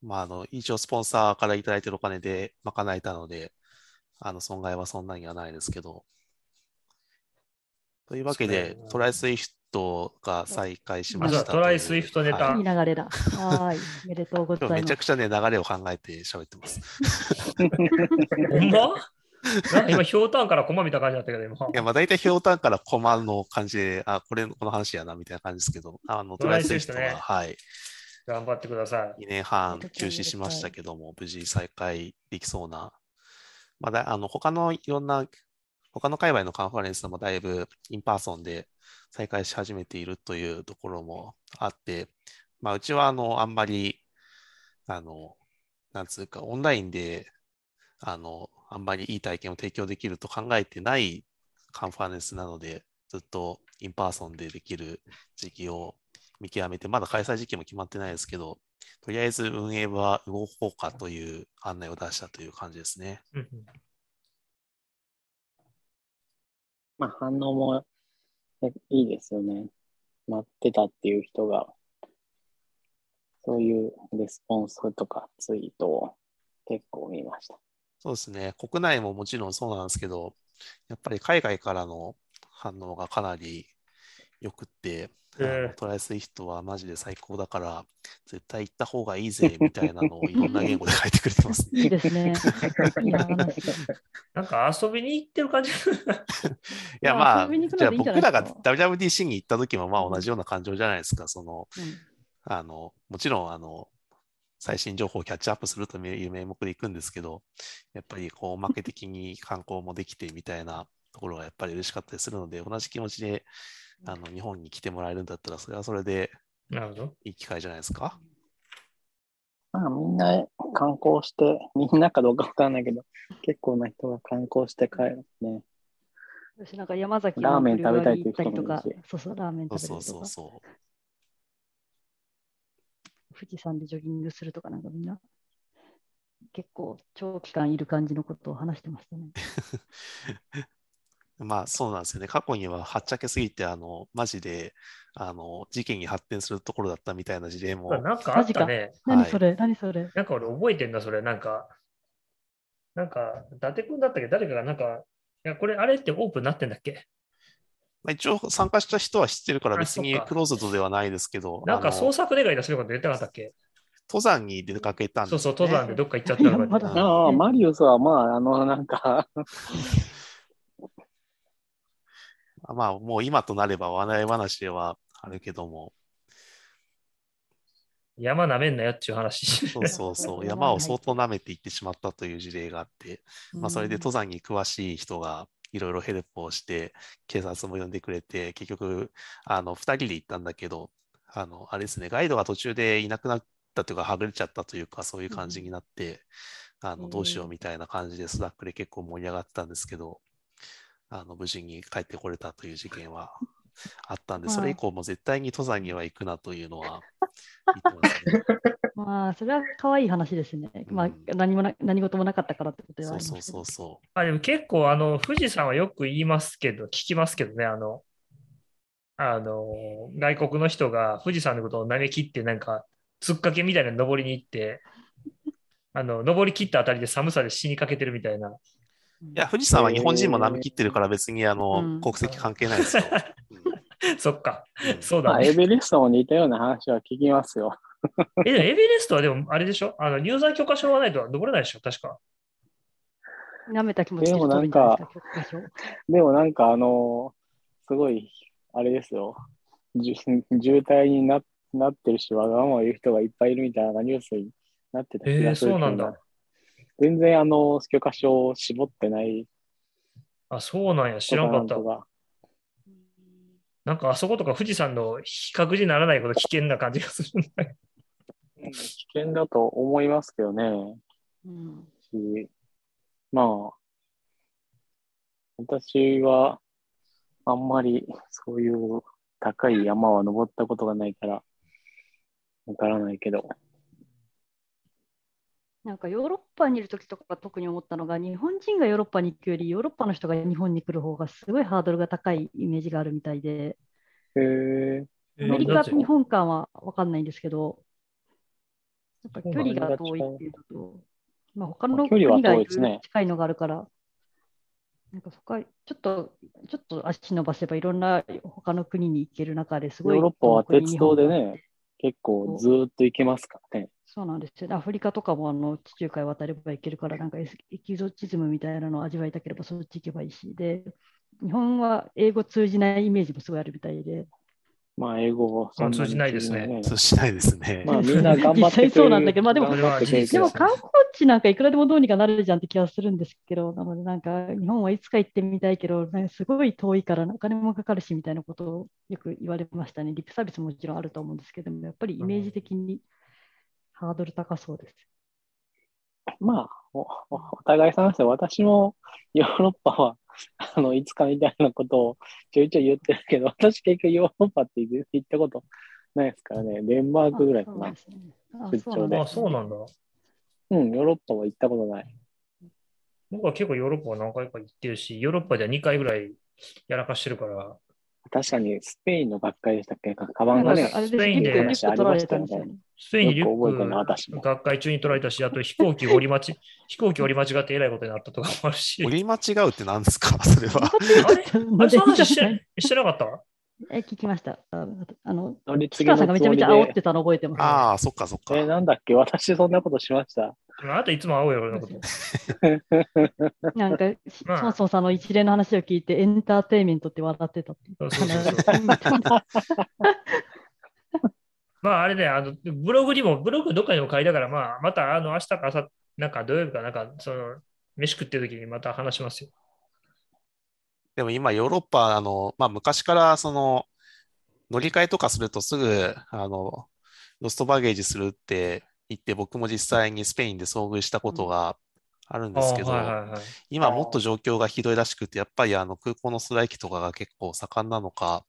まあ、あの、一応スポンサーからいただいてるお金で賄えたので、あの、損害はそんなにはないですけど。というわけで try! Swift が再開しました try! Swift ネタはいいい流れだ。はーい。おめでとうございます。めちゃくちゃね、流れを考えて喋ってます。ほんま？なんか今、ひょうたんからコマ見た感じだったけど、今。いや、まあ大体ひょうたんからコマの感じで、あ、これ、この話やな、みたいな感じですけど、あの、 try! Swift は、 try! Swift ねはい、頑張ってください。2年半休止しましたけども、無事再開できそうな、まあだ、あの、他のいろんな、他の界隈のカンファレンスもだいぶ in-person で再開し始めているというところもあって、まあ、うちは、あの、あんまり、あの、なんつうか、オンラインで、あの、あんまりいい体験を提供できると考えてないカンファレンスなので、ずっと in-person でできる時期を見極めて、まだ開催時期も決まってないですけど、とりあえず運営は動こうかという案内を出したという感じですね。まあ、反応もいいですよね。待ってたっていう人が、そういうレスポンスとかツイートを結構見ました。そうですね。国内ももちろんそうなんですけど、やっぱり海外からの反応がかなり良くって、えー try! Swift はマジで最高だから、絶対行った方がいいぜ、みたいなのをいろんな言語で書いてくれてますね。いいですね。なんか遊びに行ってる感じ。いや、ままあ、じゃあ僕らが WWDC に行った時もまあ同じような感情じゃないですか。その、うんあの、もちろん、あの、最新情報をキャッチアップするという名目で行くんですけど、やっぱりこう、おまけ的に観光もできてみたいなところがやっぱり嬉しかったりするので、同じ気持ちであの日本に来てもらえるんだったら、それはそれでなるほど。いい機会じゃないですか？まあみんな観光して、みんなかどうかわからないけど、結構な人が観光して帰るね。私なんか山崎ラーメン食べたい行ったりとかっていう人もいるし、そうそう、ラーメンそう食べたりとか、そうそうそう。富士山でジョギングするとかなんかみんな、結構長期間いる感じのことを話してましたね。まあそうなんですよね。過去にははっちゃけすぎて、あの、マジで、あの、事件に発展するところだったみたいな事例も、なんかあったね。はい。何それ、何それ？なんか俺覚えてんだ、それ。なんか、なんか、伊達君だったっけ？誰かがなんか、いや、これあれってオープンになってんだっけ？まあ、一応参加した人は知ってるからあ別にクローズドではないですけど、なんかあの捜索願い出すること言ってなかったっけ？登山に出かけたんですそうそう、登山でどっか行っちゃったのかって。ああ、マリウスはまあ、あの、なんか、まあもう今となれば笑い話ではあるけども、山なめんなよっていう話。そうそうそう、山を相当舐めていってしまったという事例があって、まあ、それで登山に詳しい人がいろいろヘルプをして、警察も呼んでくれて、結局、あの、2人で行ったんだけど、あの、あれですね、ガイドが途中でいなくなったというか、はぐれちゃったというか、そういう感じになって、あの、どうしようみたいな感じで、スナックで結構盛り上がってたんですけど、あの、無事に帰ってこれたという事件はあったんで、それ以降も絶対に登山には行くなというのは言ってますね。まあ、それは可愛い話ですね。まあうん、何もな何事もなかったからってことではそうそうありますけどそうそあでも結構、あの、富士山はよく言いますけど、聞きますけどね、あの、あの、外国の人が富士山のことを舐め切って、なんか、つっかけみたいなの登りに行って、あの、登り切ったあたりで寒さで死にかけてるみたいな。う。いや、富士山は日本人も舐め切ってるから別にあの、うん国籍関係ないですよ。そっか、そうだねエ。ベレストも似たような話は聞きますよ。え、でもエベレストはでも、あれでしょ？あの、入山許可証がないと登れないでしょ？確か。舐めた気持ちででもなんかでもなんかあの、すごい、あれですよ。じゅ渋滞にななってるし、わがまま言う人がいっぱいいるみたいなニュースになってた気がするえーそうなんだ全然あの、許可証を絞ってないあ、そうなんや。知らんかったなんかあそことか富士山の比較にならないほど危険な感じがするんだけど。うん危険だと思いますけどね。うんしまあ、私はあんまりそういう高い山は登ったことがないから、わからないけど。なんかヨーロッパにいるときとか特に思ったのが、日本人がヨーロッパに行くより、ヨーロッパの人が日本に来る方がすごいハードルが高いイメージがあるみたいで、へえアメリカと日本間は分かんないんですけど、やっぱ距離が遠違いうっていうのと、まあ、他の国が近いのがあるから、なんかそこはちょっと、ちょっと足伸ばせばいろんな他の国に行ける中ですごい。ヨーロッパは鉄道でね、結構ずーっと行けますからね。そうなんですよね。アフリカとかもあの地中海渡れば行けるから、なんかエキゾチズムみたいなのを味わいたければそっち行けばいいし、で、日本は英語通じないイメージもすごいあるみたいで、まあ、英語をそんなに通じないですね通じそうしないですね。まあ、みんな頑張ってそうなんだけどまあでもでも観光地なんかいくらでもどうにかなるじゃんって気がするんですけど、なのでなんか日本はいつか行ってみたいけど、なんかすごい遠いからお金もかかるしみたいなことをよく言われましたね。リップサービスももちろんあると思うんですけども、やっぱりイメージ的にハードル高そうです。まあお、おお互い様ですよ。私もヨーロッパは、あの、いつかみたいなことをちょいちょい言ってるけど、私結局ヨーロッパって全然行ったことないですからね。デンマークぐらいかなあそうなんで。すねあ出張であ、そうなんだ。うん、ヨーロッパは行ったことない。僕は結構ヨーロッパは何回か行ってるし、ヨーロッパでは2回ぐらいやらかしてるから、確かにスペインの学会でしたっけ？かカバンがねスペインで。スペインにリュよく覚えてるなック学会中に取られたし、あと飛行機折り間ち、飛行機折り間違ってえらいことになったとかもあるし。折り間違うって何ですか？それは。あれ？あれ、その話してしてなかった？え、聞きました。ああの、さんがめちゃめちゃ煽ってたの覚えてます。ああ、そっかそっか。え、なんだっけ？私そんなことしました。あなたいつも会おうよ、俺のこと。なんか、しまあそもそもさんの一連の話を聞いて、エンターテインメントって笑ってたってそうそうそう まああれね、あの、ブログにも、ブログどっかにも書いたから、まあ、またあの、明日か明後日、なんか土曜日かなんか、その、飯食ってる時にまた話しますよ。でも今、ヨーロッパ、あの、まあ、昔から、その、乗り換えとかするとすぐ、あの、ロストバゲージするって言って、僕も実際にスペインで遭遇したことがあるんですけど、あはいはいはい。今もっと状況がひどいらしくて、やっぱりあの空港のストライキとかが結構盛んなのか、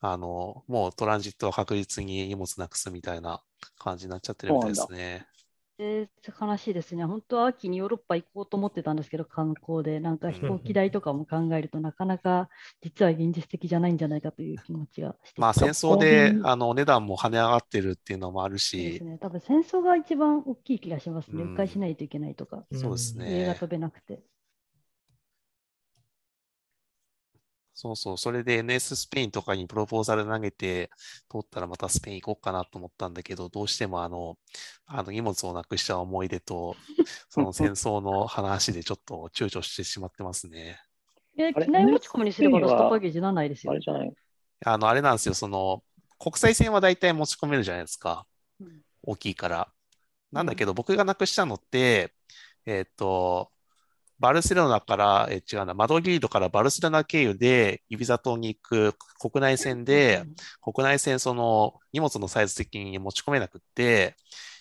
あの、もうトランジットは確実に荷物なくすみたいな感じになっちゃってるみたいですね。えー悲しいですね。本当は秋にヨーロッパ行こうと思ってたんですけど、観光で、なんか飛行機代とかも考えると、なかなか実は現実的じゃないんじゃないかという気持ちがまあ戦争でうんあのお値段も跳ね上がってるっていうのもあるし、ですね。多分戦争が一番大きい気がしますね。うん迂回しないといけないとか、そうですんね。家が飛べなくて。そうそう、それで NS スペインとかにプロポーザル投げて、通ったらまたスペイン行こうかなと思ったんだけど、どうしてもあの、あの荷物をなくした思い出と、その戦争の話でちょっと躊躇してしまってますね。いや、あれ？機内持ち込みにすればロストバゲージならないですよあれ。じゃない？あの、あれなんですよ、その、国際線は大体持ち込めるじゃないですか。うん大きいから。なんだけど、僕がなくしたのって、えっと、バルセロナから、え違うな、マドリードからバルセロナ経由でイビザ島に行く国内線で、国内線、その荷物のサイズ的に持ち込めなくって、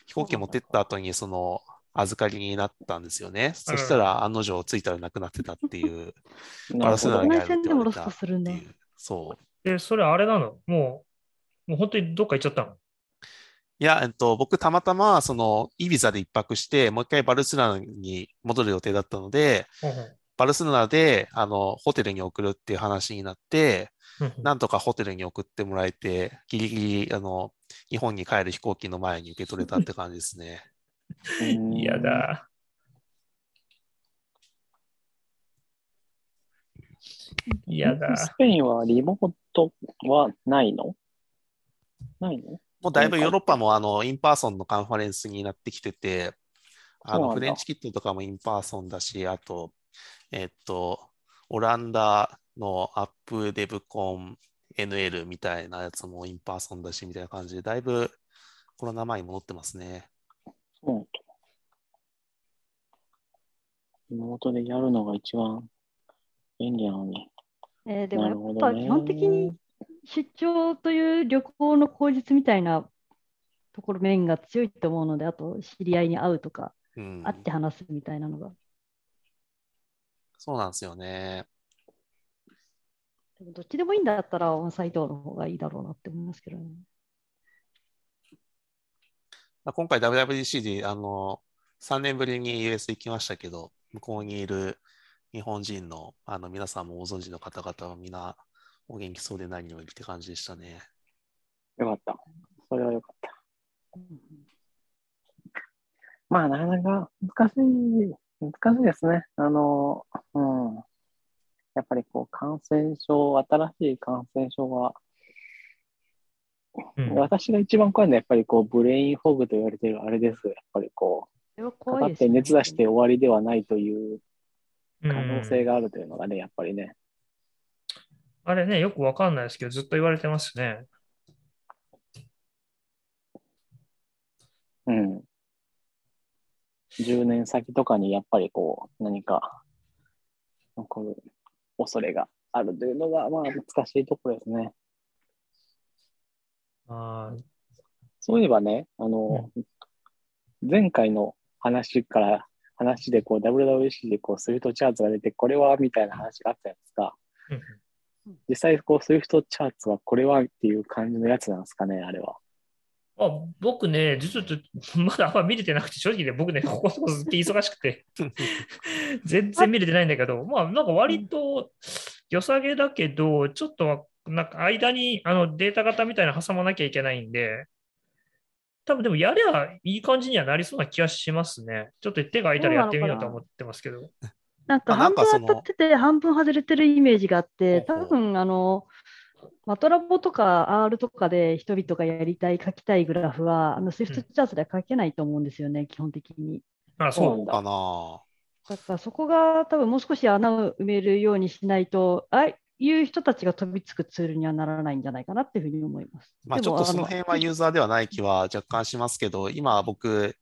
飛行機持ってった後にその預かりになったんですよね。そしたら案の定着いたらなくなってたっていう、バルセロナにあるって国内線でもロス言われたトするんだっていう。そう。で、それあれなの？もう、もう本当にどっか行っちゃったの？いや、えっと、僕たまたま、その、イビザで一泊して、もう一回バルセロナに戻る予定だったので、バルセロナで、あの、ホテルに送るっていう話になって、うんうんなんとかホテルに送ってもらえて、ギリギリ、あの、日本に帰る飛行機の前に受け取れたって感じですね。う ん嫌だ。嫌だ。スペインはリモートはないの？ないの？もうだいぶヨーロッパも、あの、 in-person のカンファレンスになってきてて、あの、 French Kit とかも in person だし、あと、えっと、オランダのアップデブコン NL みたいなやつも in person だし、みたいな感じで、だいぶコロナ前に戻ってますね。そうリモートでやるのが一番便利なのに。えーでもなやっぱ基本的に出張という旅行の口実みたいなところ面が強いと思うので、あと知り合いに会うとか、うん。会って話すみたいなのが。そうなんですよね。でもどっちでもいいんだったらオンサイトの方がいいだろうなって思いますけどね。まあ今回 WWDC で、あの、3年ぶりに US 行きましたけど、向こうにいる日本人の、あの、皆さんもご存知の方々はみんなお元気そうで何よりって感じでしたね。よかった。それはよかった。うんまあ、なかなか難しい、難しいですね。あの、うん。やっぱりこう、感染症、新しい感染症は、うん私が一番怖いのはやっぱりこう、ブレインフォグと言われてるあれです。やっぱりこう、かかって熱出して終わりではないといううん可能性があるというのがね、やっぱりね。あれね、よくわかんないですけど、ずっと言われてますね。うん。10年先とかにやっぱりこう、何か起こる恐れがあるというのが、まあ難しいところですね。あーそういえばね、あの、前回の話から、話でこう WWDC でこう Swift Charts が出て、これはみたいな話があったじゃないですか。うん実際こう Swift Charts はこれはっていう感じのやつなんですかね、あれは。あ僕ね、実はちょっと まだあんま見れてなくて、正直ね、僕ね、ここのとこずっと忙しくて、全然見れてないんだけど、まあ、なんか割と良さげだけど、ちょっとなんか間にあのデータ型みたいなの挟まなきゃいけないんで、多分でもやりゃいい感じにはなりそうな気がしますね。ちょっと手が空いたらやってみようと思ってますけど。なんか半分かその当たってて、半分外れてるイメージがあって、多分あの、マトラボとか R とかで人々がやりたい、書きたいグラフは、あの Swift チャートでは書けないと思うんですよね、基本的に。あ、そう。かなだからそこが多分もう少し穴を埋めるようにしないと、はい、いう人たちが飛びつくツールにはならないんじゃないかなっていうふうに思います。まあ、ちょっとそのあ辺はユーザーではない気は若干しますけど、今僕、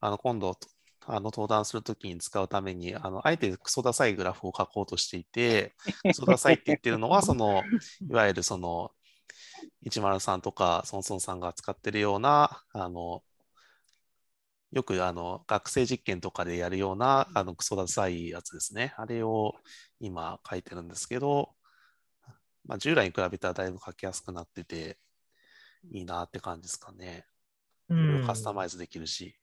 あの今度、あの登壇するときに使うために、あのあえてクソダサいグラフを書こうとしていて、クソダサいって言ってるのは、その いわゆるその103とかソンソンさんが使ってるような、あのよくあの学生実験とかでやるようなあのクソダサいやつですね。あれを今書いてるんですけど、まあ、従来に比べたらだいぶ書きやすくなってて、いいなって感じですかね。カスタマイズできるし。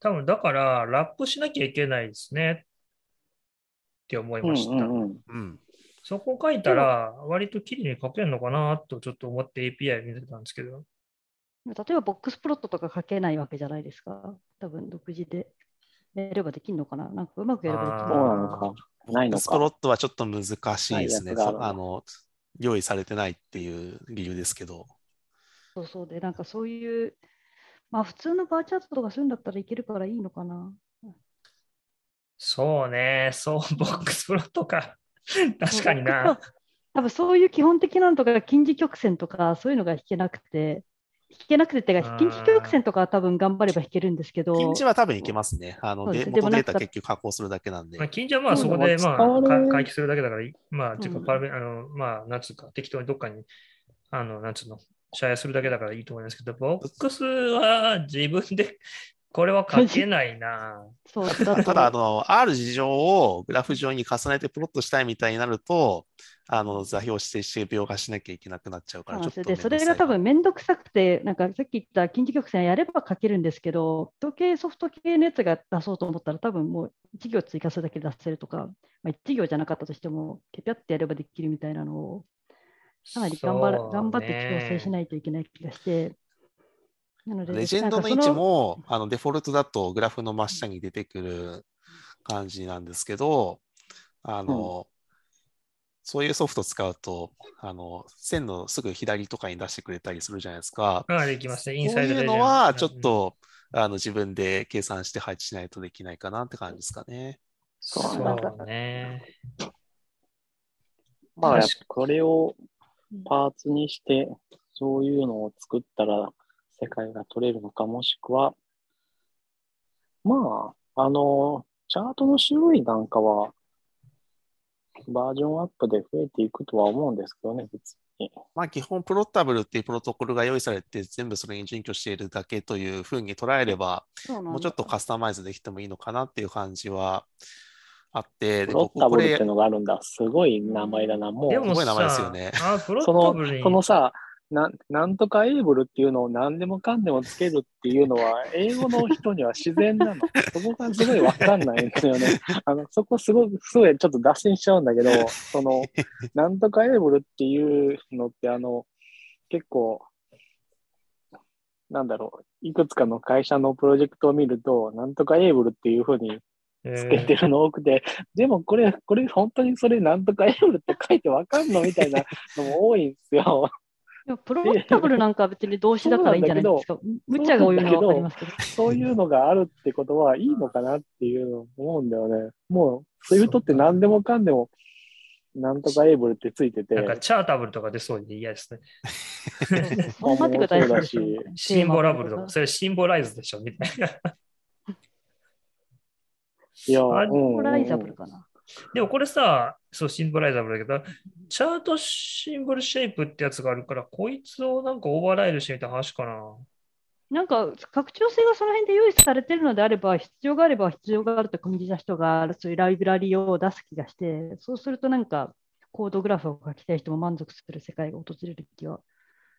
多分だから、ラップしなきゃいけないですねって思いました。うんうんうん。うん。そこ書いたら、割ときれいに書けるのかなとちょっと思って API 見てたんですけど。例えばボックスプロットとか書けないわけじゃないですか。多分独自でやればできるのかな。なんかうまくやればできるあーそうなのか。ないのスプロか。ットはちょっと難しいですね。あの用意されてないっていう理由ですけど。そうそうで、なんかそういう、まあ普通のバーチャートとかするんだったらいけるからいいのかな。そうね、そう、ボックスプロットか。確かにな。多分そういう基本的なのとか、近似曲線とか、そういうのが弾けなくて、弾けなくてってか、近似曲線とかは多分頑張れば弾けるんですけど、近似は多分いけますね。あのでです元データ結局加工するだけなんでまあ、。近所はまあそこで、まあ、回帰するだけだから、まあ、うんまあ、なんつうか、適当にどっかに、あの、なんつうの、シェアするだけだからいいと思いますけど、ボックスは自分で、これは書けないな。そう。だ とただ、あの、ある事情をグラフ上に重ねてプロットしたいみたいになると、あの、座標指定して描画しなきゃいけなくなっちゃうから、ちょっとそうなんでそれが多分めんどくさくて、なんかさっき言った近似曲線やれば書けるんですけど、時計ソフト系のやつが出そうと思ったら、多分もう1行追加するだけで出せるとか、まあ、1行じゃなかったとしても、ピャピャってやればできるみたいなのを、かなり頑張らそう頑張ってね調整しないといけない気がして、なので、レジェンドの位置も、あの、デフォルトだとグラフの真下に出てくる感じなんですけど、あの、そういうソフト使うと、あの、線のすぐ左とかに出してくれたりするじゃないですか。ああ、できますね。インそういうサイドレジェンのは、ちょっうんと、あの、自分で計算して配置しないとできないかなって感じですかね。そうね。まあ、これをパーツにして、そういうのを作ったら世界が取れるのか、もしくは、まあ、あの、チャートの種類なんかは、バージョンアップで増えていくとは思うんですけどね、別に。まあ、基本、プロッタブルっていうプロトコルが用意されて、全部それに準拠しているだけというふうに捉えれば、もうちょっとカスタマイズできてもいいのかなっていう感じはあって、ロッタブルって、のがあるんだ。すごい名前だな。もう、でもすごい名前ですよさね、あ、プロッそのそのさ、ななんとかエイブルっていうのを何でもかんでもつけるっていうのは、英語の人には自然なの。そこがすごいわかんないんだよね。あの、そこすごく、すごいちょっと脱線しちゃうんだけど、その、なんとかエイブルっていうのって、あの、結構、なんだろう、いくつかの会社のプロジェクトを見ると、なんとかエイブルっていうふうにえつけてるの多くて、でもこれ、これ本当にそれなんとかエイブルって書いてわかんのみたいなのも多いんですよ。でもプロッタブルなんかは別に動詞だからいいんじゃないですか。無茶が多いのはわかりますけど。そういうのがあるってことはいいのかなっていうのを思うんだよね。もう、Swift って何でもかんでも、なんとかエイブルってついてて、なんかチャータブルとか出そうで嫌ですね。そう待ってくださいシンボラブルとか、それシンボライズでしょみたいな。いや、あうんコライザブルかな。でもこれさ、そう、シンボライザブルだけど、チャートシンボルシェイプってやつがあるから、こいつをなんかオーバーライドしてみた話かな。なんか拡張性がその辺で用意されてるのであれば、必要があれば必要があるとコミュニティの人がそういうライブラリを出す気がして、そうするとなんかコードグラフを書きたい人も満足する世界が訪れる気は。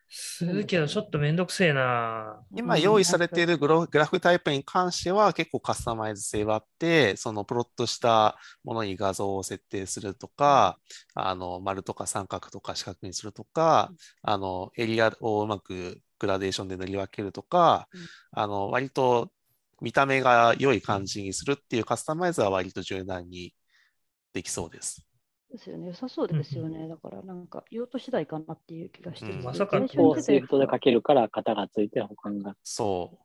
するけど、ちょっとめんどくせえな。今用意されているグラフタイプに関しては結構カスタマイズ性があって、そのプロットしたものに画像を設定するとか、あの丸とか三角とか四角にするとか、あのエリアをうまくグラデーションで塗り分けるとか、あの割と見た目が良い感じにするっていうカスタマイズは割と柔軟にできそうです。ですよね。良さそうですよね。だからなんか用途次第かなっていう気がしてるうんまさかこうに出て Swift で書けるから型がついて保管がそ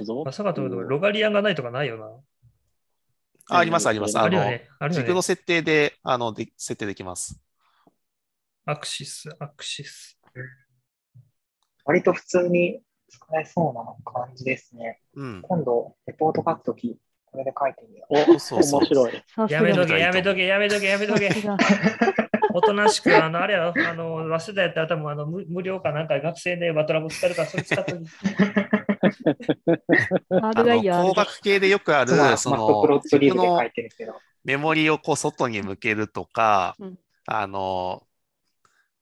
う。まさかとうんロガリアンがないとかないよな。ああります、あります。ああのね。ね。軸の設定で、あの、で設定できます。アクシス、アクシス。割と普通に使えそうな感じですね。うん。今度、レポート書くとき、これで書いてみよう。お、そうそう面白い。やめとが。け、やめとけ、やめとけ、やめとけおとなしく、あの、あれやろ、あの、忘れたやったら多分あの無無料かなんか学生でバトラボ使えるから、それ使ってみああるがいいや。の工学系でよくある、まあ、その。メモリをこう外に向けるとか、うんあの、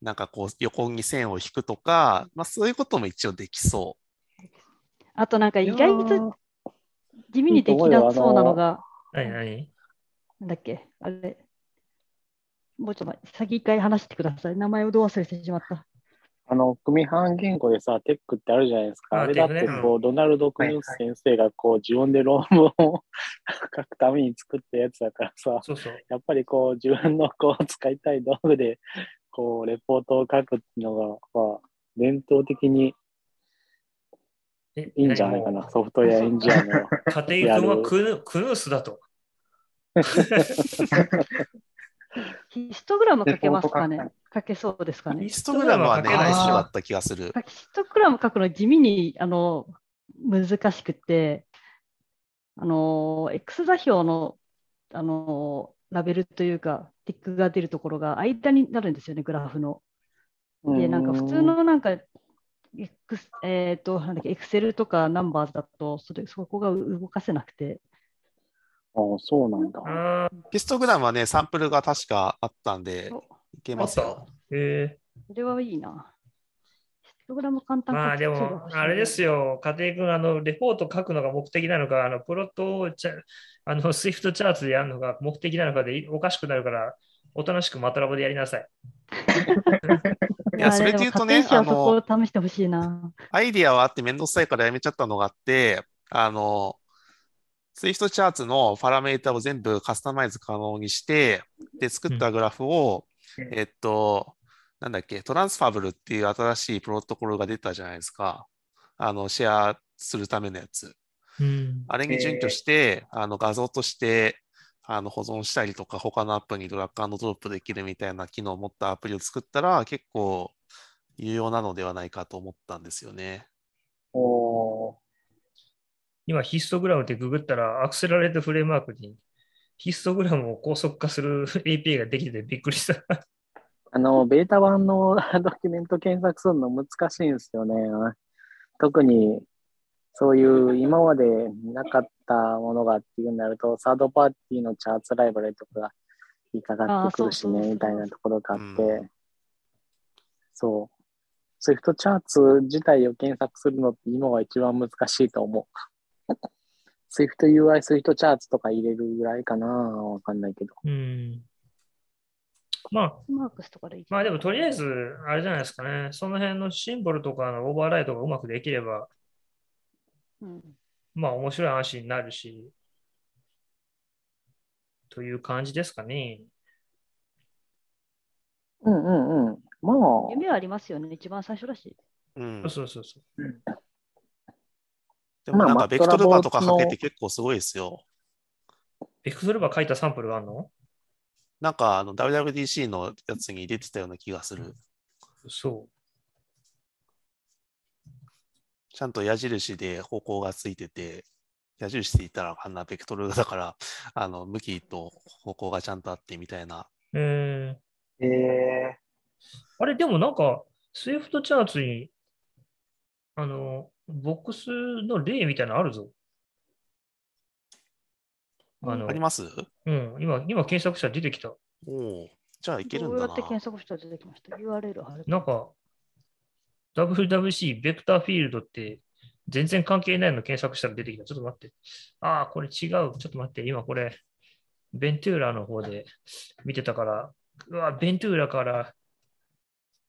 なんかこう横に線を引くとか、まあそういうことも一応できそあとなんか意外と地味にできなそうなのが、何何なんだっけ、あれ。もうちょっと先一回話してください。名前をど忘れしてしまった？あの、組版言語でさ、テックってあるじゃないですか。ああれだってこう、ドナルド・クニュース先生がこう、自分で論文を書くために作ったやつだからさ、そうそう。やっぱりこう、自分のこう、使いたい道具で、こう、レポートを書くっていうのが、まあ、伝統的にえいいんじゃないかな、ソフトウェアエンジニアの。家庭君はクヌクヌースだと。ヒストグラム書けますかね 書けそうですかねヒストグラムはね、ヒストグラムは書けない一緒だった気がする。ヒストグラム書くの地味にあの難しくて、あの X 座標のあのラベルというか、ティックが出るところが間になるんですよね、グラフの。で、なんか普通のなんか、えっ、と、なんだっけ、Excel とか Numbers だとそれ、そこが動かせなくて、ああ、そうなんだ。あヒストグラムはね、サンプルが確かあったんでお、いけますよ。あったえそれはいいな。ヒストグラム簡ー、単まあでも、あれですよ。よ、家庭君、あの、レポート書くのが目的なのか、あの、プロットをチャ、あの、スイフトチャーツでやるのが目的なのかでおかしくなるから、おとなしくマトラボでやりなさい。いやそれで言うとね家庭紙はそこを試してほしいな。アイディアはあってめんどくさいからやめちゃったのがあって、あの、スイフトチャーツのパラメータを全部カスタマイズ可能にして、で、作ったグラフを、うんえっと、なんだっけ、トランスファブルっていう新しいプロトコルが出たじゃないですか。あの、シェアするためのやつ。うん。あれに準拠して、あの画像としてあの保存したりとか、他のアプリにドラッグドロップできるみたいな機能を持ったアプリを作ったら、結構有用なのではないかと思ったんですよね。おー今、ヒストグラムってググったら、アクセラレートフレームワークにヒストグラムを高速化する API ができててびっくりした。あの、ベータ版の ドキュメント検索するの難しいんですよね。特に、そういう今までなかったものがっていうになると、サードパーティーの Charts ライブラリとかが引っかかってくるしね、みたいなところがあって、うそう。 Swift Charts 自体を検索するのって今は一番難しいと思う。スイフト UI、スイフトチャーツとか入れるぐらいかなわかんないけど。うん。まあ、マークスとかでいい。まあでもとりあえず、あれじゃないですかね。その辺のシンボルとかのオーバーライトがうまくできれば、うんまあ面白い話になるし、という感じですかね。うんうんうん。まあ、夢はありますよね、一番最初だし。うん。そうそうそう。でもなんまあかベクトルバーとかかけて結構すごいですよ。ベクトルバー書いたサンプルがあるの？なんかあの WWDC のやつに出てたような気がする。そちゃんと矢印で方向がついてて、矢印で言ったらあんなベクトルだから、あの向きと方向がちゃんとあってみたいな。う。えー、えあれ、でもなんか、スイフトチャーツに、あの、ボックスの例みたいなのあるぞ。あのあり、ます？うん、今、今検索したら出てきた。おお。じゃあいけるどうやんだな。って検索したら出てきました？URL 貼る。なんか、WWC ベクターフィールドって全然関係ないの検索したら出てきた。ちょっと待って。ああ、これ違う。ちょっと待って。今これ、ベントゥーラの方で見てたから、うわ、ベントゥーラから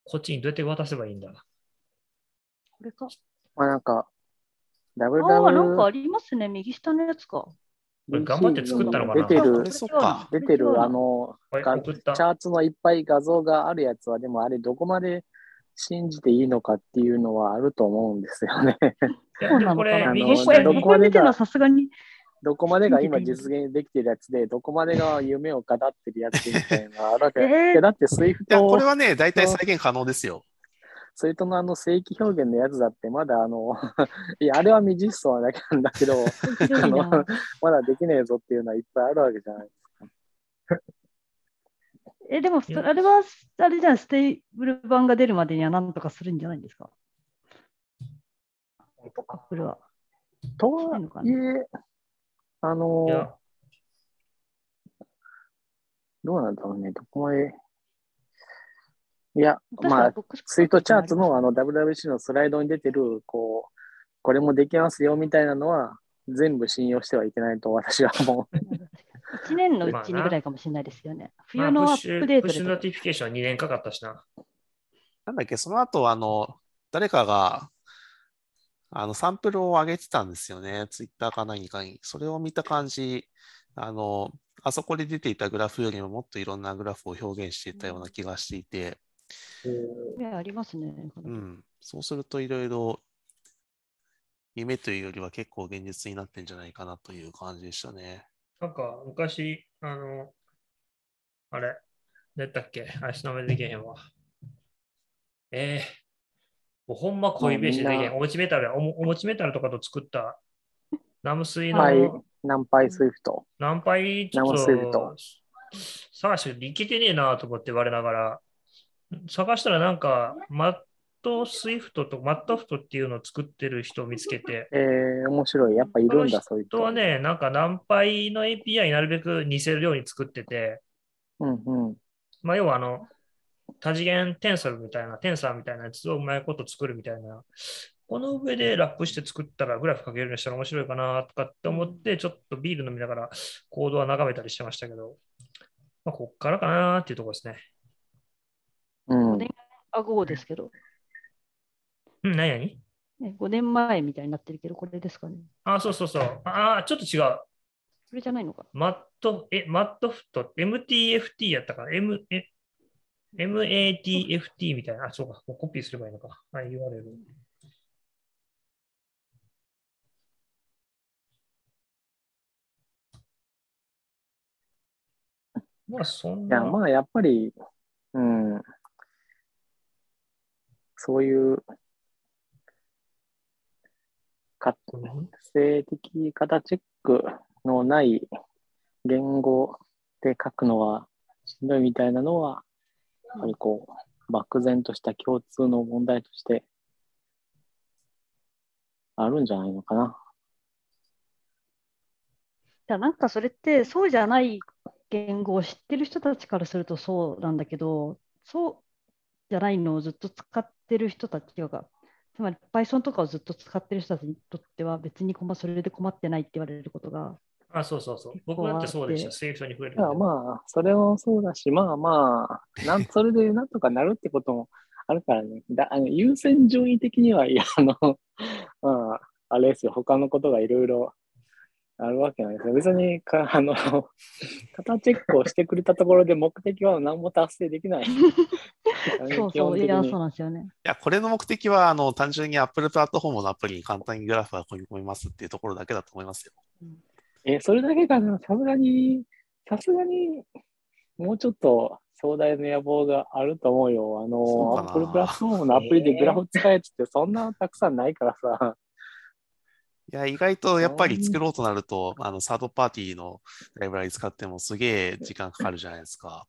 こっちにどうやって渡せばいいんだ。これか。まあなんか、ああ、なんか WW ありますね。右下のやつか。これ頑張って作ったのかな？出てる。出てる、あ、の。チャーツのいっぱい画像があるやつは、でもあれどこまで信じていいのかっていうのはあると思うんですよね。そのどにこまでがさすがにどこまでが今実現できてるやつで、どこまでが夢を語ってるやつみたいなのがあるわけ。えーいやだって、スイフいや、トこれはね、大体再現可能ですよ。それとのあの正規表現のやつだって、まだあの、いや、あれは未実装なだけなんだけど。まだできねえぞっていうのはいっぱいあるわけじゃない。え、でも、そあれは、あれじゃん、 stable 版が出るまでにはなんとかするんじゃないんですか、 Apple は。とはいえ、あのどうなんだろうね、どこまで？いや、まあ、ツイートチャートのあの WWC のスライドに出てる、こう、これもできますよみたいなのは、全部信用してはいけないと私は思う。1年のうちにぐらいかもしれないですよね。冬のアップデートプッシュノ。ティフィケーション2年かかったしな。なんだっけ、その後、あの、誰かが、あの、サンプルを上げてたんですよね。ツイッターか何かに。それを見た感じ、あの、あそこで出ていたグラフよりももっといろんなグラフを表現していたような気がしていて、ね、ありますね。うん。そうするといろいろ夢というよりは結構現実になってんじゃないかなという感じでしたね。なんか昔、あの、あれ、何だっけ？足の目できへんわ。えー、もうほんま濃いベースでできへ。んおもちメタルやおも、おもちメタルとかと作ったナムスイの、はい、ナンパイスイフト。ナンパイちょっナムスイフトと探していけてねえなと思って言われながら、探したらなんか、マットスイフトとマットフトっていうのを作ってる人を見つけて、えー、面白い。やっぱいるんだ、そういう人。人はね、なんかナンパイの API なるべく似せるように作ってて、うんうん。まあ、要はあの、多次元テンソルみたいな、テンサーみたいなやつをうまいこと作るみたいな、この上でラップして作ったらグラフかけるようにしたら面白いかなとかって思って、ちょっとビール飲みながらコードは眺めたりしてましたけど、まあ、こっからかなっていうところですね。うん、5ですけど、うん、何々ね、5年前みたいになってるけど、これですかね。あ、そうそうそう。あ、ちょっと違う。これじゃないのか。マット、え、マットフト、MTFT やったかな ?M、え、MATFT みたいな。あ、そうか。もうコピーすればいいのか。はい、言われる。まあ、そんいや、な。まあ、やっぱり、うん、そういう、か性的型チェックのない言語で書くのはしんどいみたいなのは、やっぱりこう、漠然とした共通の問題としてあるんじゃないのかな。いやなんかそれってそうじゃない言語を知ってる人たちからするとそうなんだけど、そうじゃないのをずっと使ってる人たちが、つまり Python とかをずっと使ってる人たちにとっては別に困それで困ってないって言われることが、あ、そうそうそう。僕だってそうでした。セーに増えるまあ、それもそうだし、まあまあ、なんそれでなんとかなるってこともあるからね。だあの優先順位的には、いや、あの、まあ、あれですよ、他のことがいろいろあるわけなんですよ。別にか、あの、型チェックをしてくれたところで目的は何も達成できない。そうそう、基本的にいや、そうなんですよね。いや、これの目的は、あの、単純に Apple プラットフォームのアプリに簡単にグラフが組み込みますっていうところだけだと思いますよ。え、それだけかな、さすがに、さすがに、もうちょっと壮大な野望があると思うよ。あの、Apple プラットフォームのアプリでグラフ使えって、そんなたくさんないからさ。いや、意外とやっぱり作ろうとなると、あの、サードパーティーのライブラリ使ってもすげえ時間かかるじゃないですか。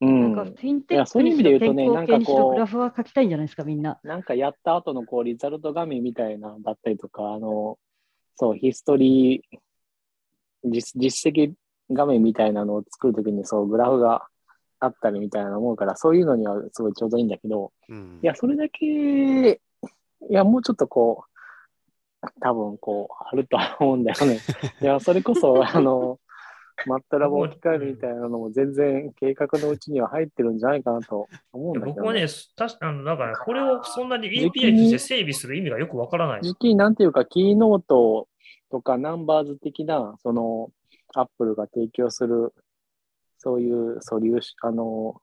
うん。なんかフィンテッいやそういう意味で言うとね健康系にしろ、なんかこうグラフは書きたいんじゃないですか、みんな。なんかやった後のこうリザルト画面みたいなだったりとか、あの、そう、ヒストリー、実実績画面みたいなのを作るときにそう、グラフがあったりみたいな思うから、そういうのにはすごいちょうどいいんだけど、うん。いや、それだけ、いや、もうちょっとこう、多分こう、あるとは思うんだよね。いや、それこそ、あの、マットラボ置き換えるみたいなのも全然計画のうちには入ってるんじゃないかなと思うんだけど、僕はね、たしあのなんかね、これをそんなに時期 API にとして整備する意味がよくわからない。実際なんていうか、 Keynote とか Numbers 的な、その、 Apple が提供する、そういうソリューション、あの、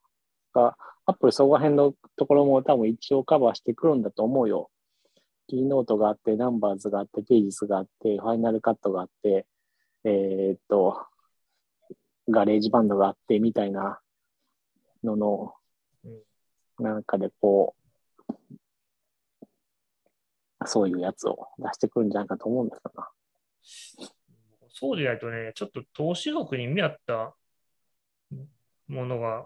が、アップルそこら辺のところも多分一応カバーしてくるんだと思うよ。 Keynote があって、 Numbers があって、 Pages があって、 Final Cut があって、えーっと、 GarageBand があって、みたいなのの、なんかでこう、そういうやつを出してくるんじゃないかと思うんだけどな。そうでないとね、ちょっと投資額に見合ったものが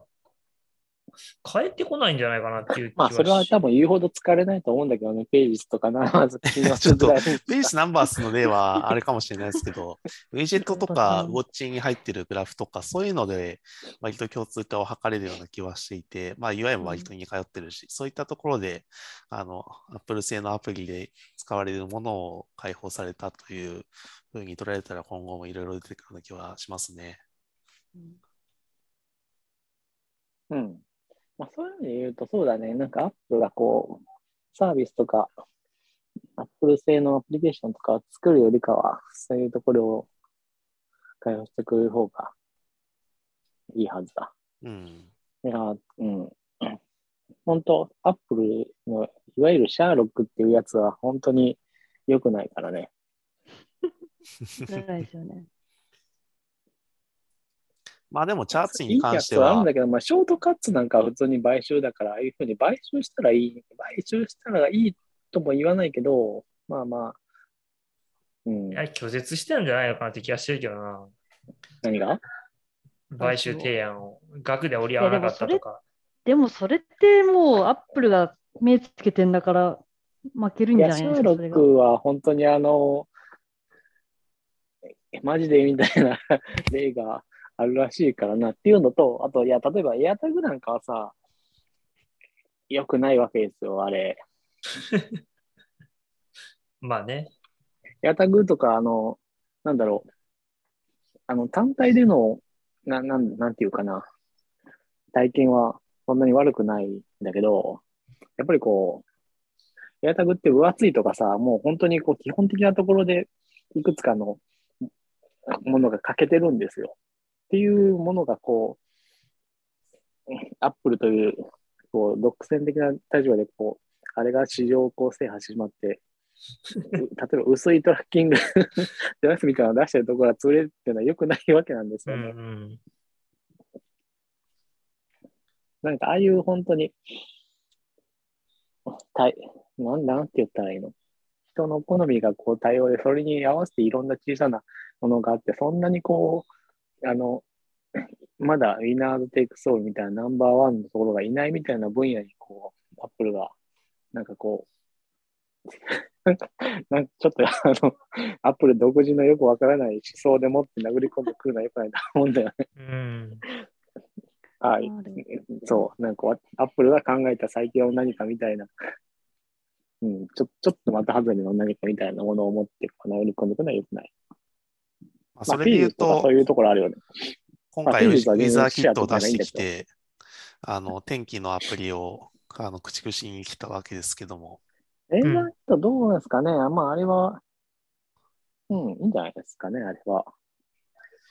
返ってこないんじゃないかなっていう気まあ、それは多分分言うほど使われないと思うんだけどね、ページスとかな、まず信用するぐらい。ベースナンバースの例はあれかもしれないですけど、ウィジェットとかうんウォッチに入ってるグラフとか、そういうので割と共通化を図れるような気はしていて、まあ UI も割と似通ってるし、そういったところで、あの、Apple 製のアプリで使われるものを開放されたというふうに捉えたら今後もいろいろ出てくるような気はしますね。うん。まあ、そういう意味で言うと、そうだね。なんか、アップルがこう、サービスとか、アップル製のアプリケーションとかを作るよりかは、そういうところを開発してくれる方がいいはずだ。うん。いや、うん。本当、アップルの、いわゆるシャーロックっていうやつは本当に良くないからね。ないですよね。まあでもチャーツに関しては、はあるんだけど、まあ、ショートカッツなんかは普通に買収だから、ああいうふうに買収したらいい、買収したらいいとも言わないけど、まあまあ、うんい、や拒絶してるんじゃないのかなって気がしてるけどな。何が？買収提案を額で折り合わなかったとか。でもそれってもうアップルが目つけてんだから負けるんじゃないですか、それが。ックは本当にあの、マジでみたいな 例があるらしいからなっていうのと、あと、いや、例えばエアタグなんかはさ、良くないわけですよ、あれ。まあね。エアタグとか、あの、なんだろう、あの、単体での、な、なん、なんていうかな、体験はそんなに悪くないんだけど、やっぱりこう、エアタグって分厚いとかさ、もう本当にこう基本的なところでいくつかのものが欠けてるんですよ。っていうものがこう、アップルという、こう、独占的な立場でこう、あれが市場をこう制覇してしまって、う 例えば薄いトラッキングデバイスみたいなのを出してるところが潰れるっていうのは良くないわけなんですうんよね。うん。なんかああいう本当に、たいなんなんて言ったらいいの？人の好みがこう多様で、それに合わせていろんな小さなものがあって、そんなにこう、あの、まだウィナーズテイクソールみたいなナンバーワンのところがいないみたいな分野にこう、アップルが、なんかこう、なんちょっとあの、アップル独自のよくわからない思想でもって殴り込んでくるのはよくないと思うんだよね。うん。はい。そう、なんか、アップルが考えた最強の何かみたいな、うん、ちょちょっとまた外れの何かみたいなものを持って、こう殴り込んでくるのはよくない。まあまあ、それで言うとページとかそ、ういうところあるよね。まあ今回ウィザーキットを出してきて、あの、天気のアプリをあの駆逐しに来たわけですけども、映画とどうなんですかね、まあ、あれは、うん、いいんじゃないですかね、あれは。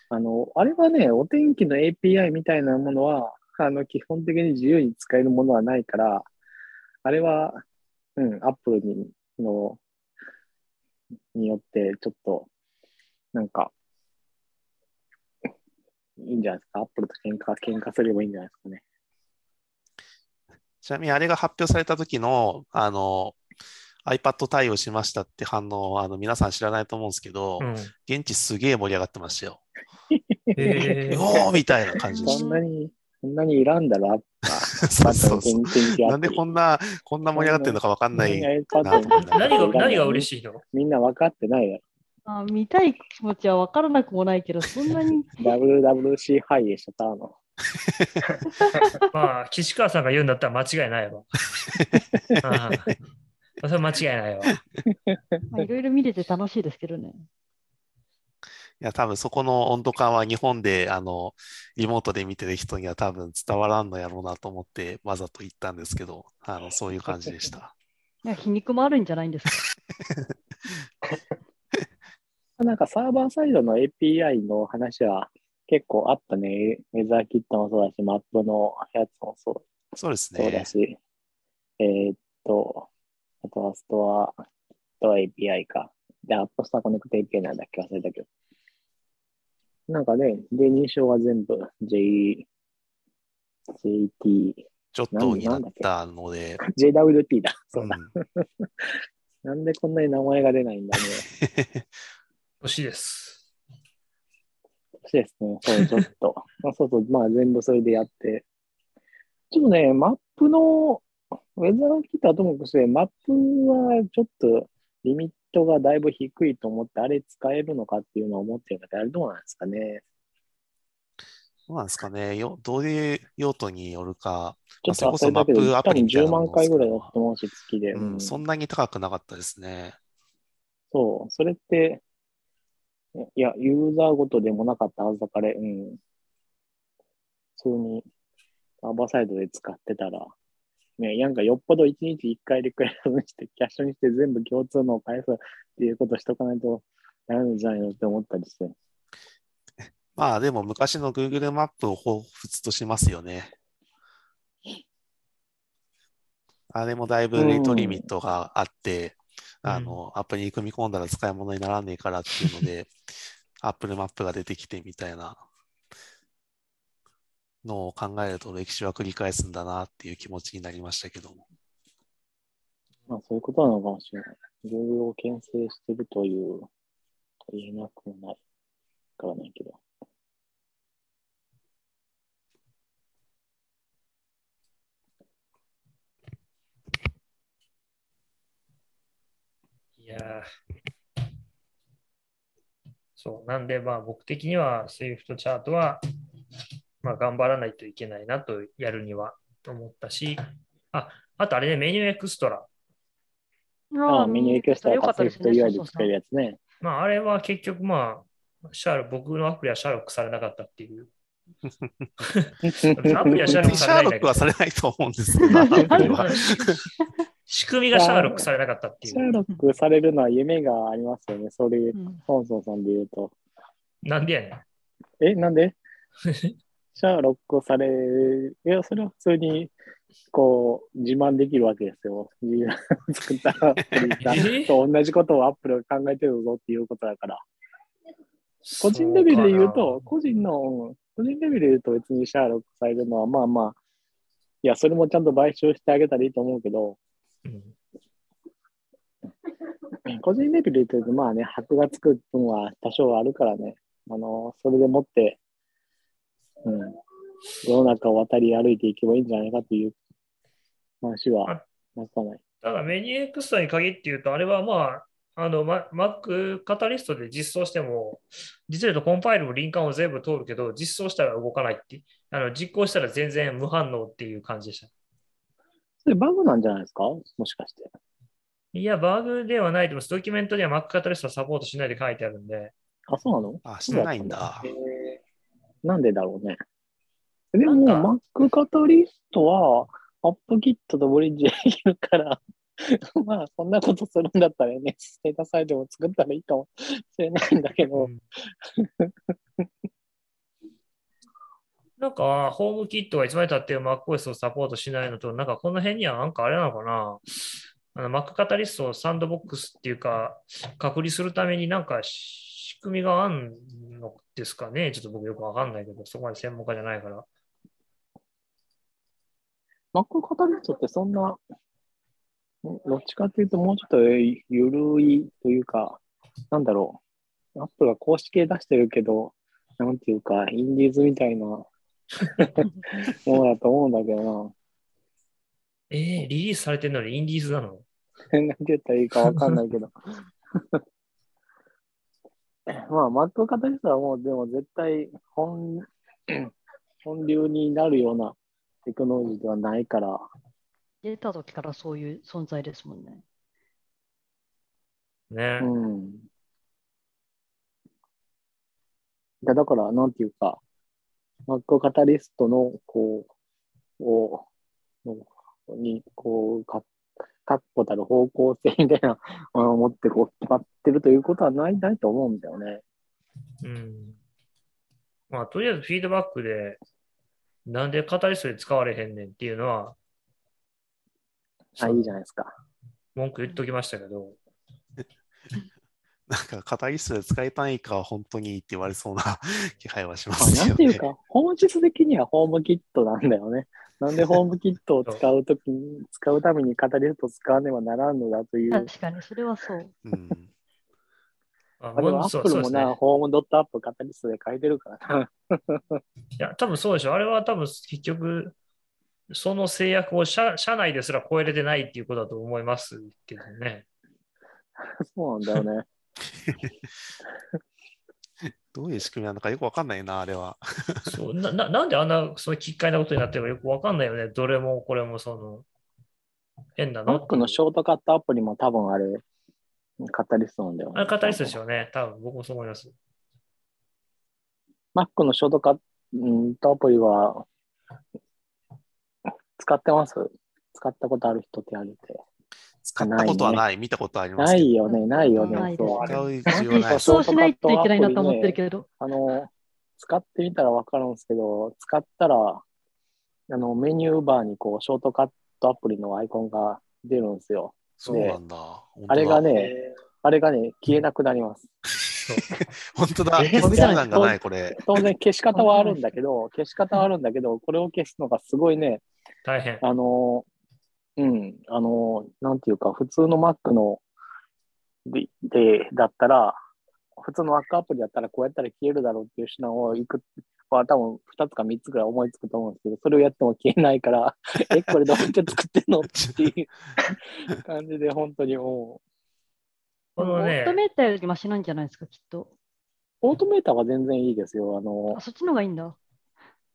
あの、あれはね、お天気の API みたいなものは、あの、基本的に自由に使えるものはないから、あれは、うん、アップルに、の、によって、ちょっと、なんか、いいんじゃないですか？アップルと喧嘩、喧嘩すればいいんじゃないですかね。ちなみにあれが発表された時の、あの、iPad 対応しましたって反応、あの、皆さん知らないと思うんですけど、うん。現地すげえ盛り上がってましたよ。へー おーみたいな感じでしそんなに、そんなにいらんだろ、アップた。そうそうそう。うなんでこんな、こんな盛り上がってるのかわかんないな何が、何が嬉しいの？みんな分かってないよ。あ見たい気持ちは分からなくもないけど、そんなに WWC ハイでしょ、たの？まあ、岸川さんが言うんだったら間違いないわ。うんそれは間違いないわ。まあいろいろ見れて楽しいですけどね。いや、多分そこの温度感は日本で、あの、リモートで見てる人には多分伝わらんのやろうなと思って、わざと言ったんですけど、あの、そういう感じでした。いや皮肉もあるんじゃないんですか？なんかサーバーサイドの API の話は結構あったね。ウェザーキットもそうだし、マップのやつもそうそうですそうだね。し、えーっと、あとはストア API か。で、App Store Connect API なんだっけ忘れたけど。なんかね、で、認証は全部 J、JT、ちょっとになったので、JWT だ。そう だ。うん なんでこんなに名前が出ないんだね。欲しいです。そうですね。そう、ちょっと。まあ、そうそう、まあ全部それでやって。ちょっとね、マップの、ウェザーキットはともかくして、マップはちょっとリミットがだいぶ低いと思って、あれ使えるのかっていうのを思ってるんだけど、あれどうなんですかね。どうなんですかね。よどういう用途によるか、ちょっとそれこそ忘れたけど、マップア多分10プリみたいなもの万回ぐらいだと思うし、月で。ううんん、そんなに高くなかったですね。そう、それって、いや、ユーザーごとでもなかったはずだから、うん。普通に、サーバーサイドで使ってたら、ね、なんかよっぽど1日1回リクエストにして、キャッシュにして全部共通のを返すっていうことしとかないとダメなんじゃないのって思ったりして。まあでも昔の Google マップを彷彿としますよね。あれもだいぶレートリミットがあって、うんあの、アプリに組み込んだら使い物にならねえからっていうので、Apple マップが出てきてみたいなのを考えると歴史は繰り返すんだなっていう気持ちになりましたけども。まあそういうことなのかもしれない。Google を牽制してるという、と言えなくもない。わからないけど。いやーそう、なんで、まあ僕的には Swift チャートは、まあ頑張らないといけないなとやるには思ったし、あ、あとあれね、メニューエクストラ。ああ、メニューエクストラよかったですね。Swift そう UI で使えるやつね。まああれは結局まあ、シャーロ僕のアプリはシャーロックされなかったっていう。アプリはシャーロックシされないんだけどャーロックはされないと思うんですけど、アプリは 仕組みがシャーロックされなかったっていう。シャーロックされるのは夢がありますよね。それ、うんソンソンさんで言うと。なんでやねん。え、なんで？シャーロックされる、いや、それは普通に、こう、自慢できるわけですよ。自分が作ったアプリえ？と同じことをアップルが考えてるぞっていうことだから。個人レベルで言うと、個人の、うん個人レベルで言うと別にシャーロックされるのは、まあまあ、いや、それもちゃんと買収してあげたらいいと思うけど、うん個人レベルで言うと、まあね、箔がつく分は多少あるからね、あの、それでもって、うん、世の中を渡り歩いていけばいいんじゃないかという話は、なかない。ただメニューエクストラに限って言うと、あれはまあ、あの、マ Mac カタリストで実装しても、実は言うとコンパイルもリンカーンを全部通るけど、実装したら動かないって、あの実行したら全然無反応っていう感じでした。それバグなんじゃないですか？もしかして。いや、バグではないと思います。ドキュメントには Mac カタリストはサポートしないで書いてあるんで、あ、そうなの？あ、してないんだ。なんでだろうね。でも、Mac カタリストは、AppKit とブリッジできるから、まあ、そんなことするんだったらね、ステータサイトも作ったらいいかもしれないんだけど、なんか、ホームキットがいつまでたって MacOS をサポートしないのと、なんかこの辺にはなんかあれなのかなあの Mac カタリストをサンドボックスっていうか、隔離するためになんか仕組みがあるのですかねちょっと僕よくわかんないけど、そこまで専門家じゃないから。Mac カタリストってそんな、どっちかっていうと、もうちょっとゆるいというか、なんだろう。Apple が公式で出してるけど、なんていうか、インディーズみたいな ものだと思うんだけどえー、リリースされてるのにインディーズなの？な。なんて言ったらいいかわかんないけど。まあ、Mac カタリストはもう、でも絶対本、本流になるようなテクノロジーではないから、出た時からそういう存在ですもんね。ね。うん。だから、なんていうか、Mac カタリストの、こう、を、のに、こう、か、確固たる方向性みたいなもの を持って、こう、決まってるということはない、ないと思うんだよね。うん。まあ、とりあえずフィードバックで、なんでカタリストで使われへんねんっていうのは、あ、いいじゃないですか。文句言っときましたけど、なんか、カタリストで使いたいかは本当にいいって言われそうな 気配はしままあすよね。なんていうか、本質的にはホームキットなんだよね。なんでホームキットを使うときに、使うためにカタリストを使わねばならんのだという。確かに、それはそう。うん。ああでもアップルもな、そうそうですね。ホームドットアップカタリストで書いてるからな。いや、多分そうでしょ。あれは多分結局、その制約を社社内ですら超えれてないっていうことだと思いますけどね。そうなんだよね。どういう仕組みなのかよくわかんないな、あれは。そうなななんであんなその奇怪なことになってるかよくわかんないよね。どれもこれもその変なの？Mac のショートカットアプリも多分あれ、カタリストなんだよね。あれカタリストですよね。多分僕もそう思います。Mac のショートカットアプリは、使ってます？使ったことある人手挙げて。使ったことはない、見たことあります。ないよね、ないよね。ないですそうしないといけないなと思ってるけど。あの、使ってみたらわかるんですけど、使ったら、あの、メニューバーにこう、ショートカットアプリのアイコンが出るんですよ。そうなんだ。あれがね。ね、あれがね、消えなくなります。本当だ。え消すなんがない、これ。当然消し方はあるんだけど、消し方はあるんだけど、これを消すのがすごいね、大変。あの、うん、あの、なんていうか、普通の Mac ので、で、だったら、普通の Mac アプリだったらこうやったら消えるだろうっていう手段をいくは多分2つか3つぐらい思いつくと思うんですけど、それをやっても消えないから、え、これどうやって作ってんの？っていう感じで、本当にもこのねオート、メーターよりマシなんじゃないですか、きっと。う、オートメーターは全然いいですよ。あのあ、、そっちの方がいいんだ。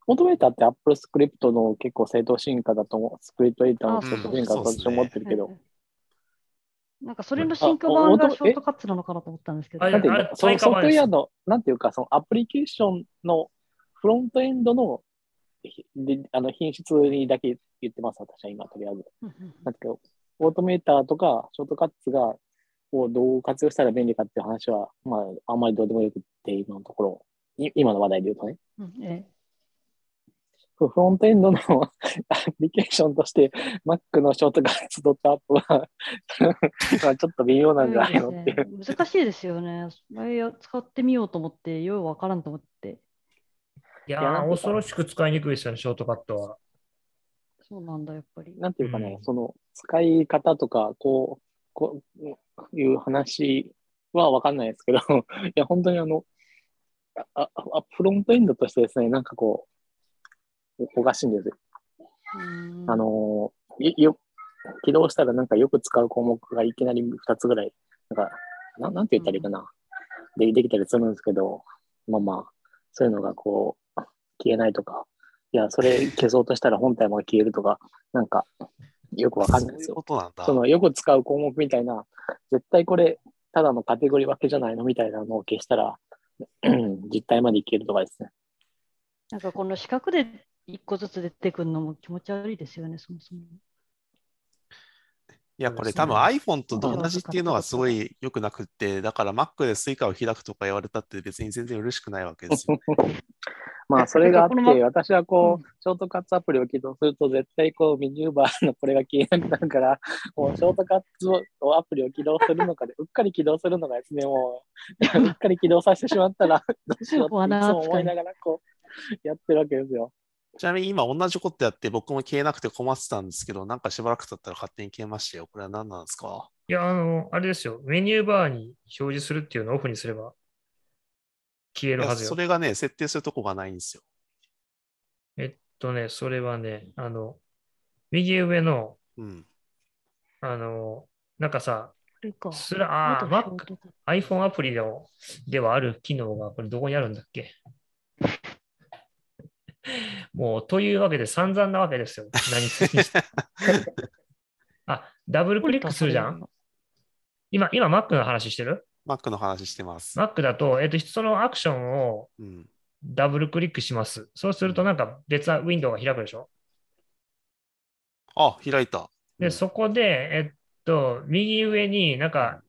オートメーターって Apple スクリプトの結構正当進化だと思う。スクリプトエディターの正当進化だと私は思ってるけど、うんなんかそれの進化版がショートカットなのかなと思ったんですけど。あなんてそのソフトウェアの、なんていうか、そのアプリケーションのフロントエンドのひであの品質にだけ言ってます、私は今、とりあえず。なんていうか、オートメーターとかショートカットがをどう活用したら便利かっていう話は、まあ、あんまりどうでもよくって、今のところ、い今の話題で言うとね。うんえフフロントエンドの アプリケーションとして、Mac のショートカットドットアップは まあちょっと微妙えなんじゃないのっていう。うん難しいですよね。あれや使ってみようと思って、ようわからんと思って。いや恐ろしく使いにくいですよね、ショートカットは。そうなんだ、やっぱり。なんていうかね、うんその使い方とか、こう、こういう話はわかんないですけど、いや、本当にあの、あああフロントエンドとしてですね、なんかこう、おかしいんですよ。うんあのよ、よ起動したらなんかよく使う項目がいきなり2つぐらい、なんか、ななんて言ったらいいかな、で、できたりするんですけど、まあまあ、そういうのがこう、消えないとか、いや、それ消そうとしたら本体も消えるとか、なんか、よくわかんないですよそう。そのよく使う項目みたいな、絶対これ、ただのカテゴリー分けじゃないの？みたいなのを消したら、実態までいけるとかですね。なんかこの四角で一個ずつ出てくるのも気持ち悪いですよね、そもそも。いや、これ多分 iPhone と同じっていうのはすごい良くなくって、だから Mac で Suica を開くとか言われたって別に全然嬉しくないわけですよ。まあ、それがあって私はこうう、ショートカットアプリを起動すると、絶対こう、メニューバーのこれが消えなくなるから、もうショートカットアプリを起動するのかで、うっかり起動するのがですね、もう、うっかり起動させてしまったら、どうしようっていつも思いながら、こう、やってるわけですよ。ちなみに今同じことやって僕も消えなくて困ってたんですけど、なんかしばらく経ったら勝手に消えましたよ。これは何なんですか？いや、あの、あれですよ。メニューバーに表示するっていうのをオフにすれば消えるはずよそ。れがね、設定するとこがないんですよ。えっとね、それはね、あの、右上の、うん。あの、なんかさ、か。すら、あ Mac iPhone アプリでもではある機能が、これどこにあるんだっけ？もう、というわけで散々なわけですよ。何すて あ、ダブルクリックするじゃん？今、今 Mac の話してる？Mac の話してます。?Mac だと、えっと、そのアクションをうん。ダブルクリックします。そうするとなんか別なウィンドウが開くでしょ？あ、開いた。で、うんそこで、えっと、右上になんか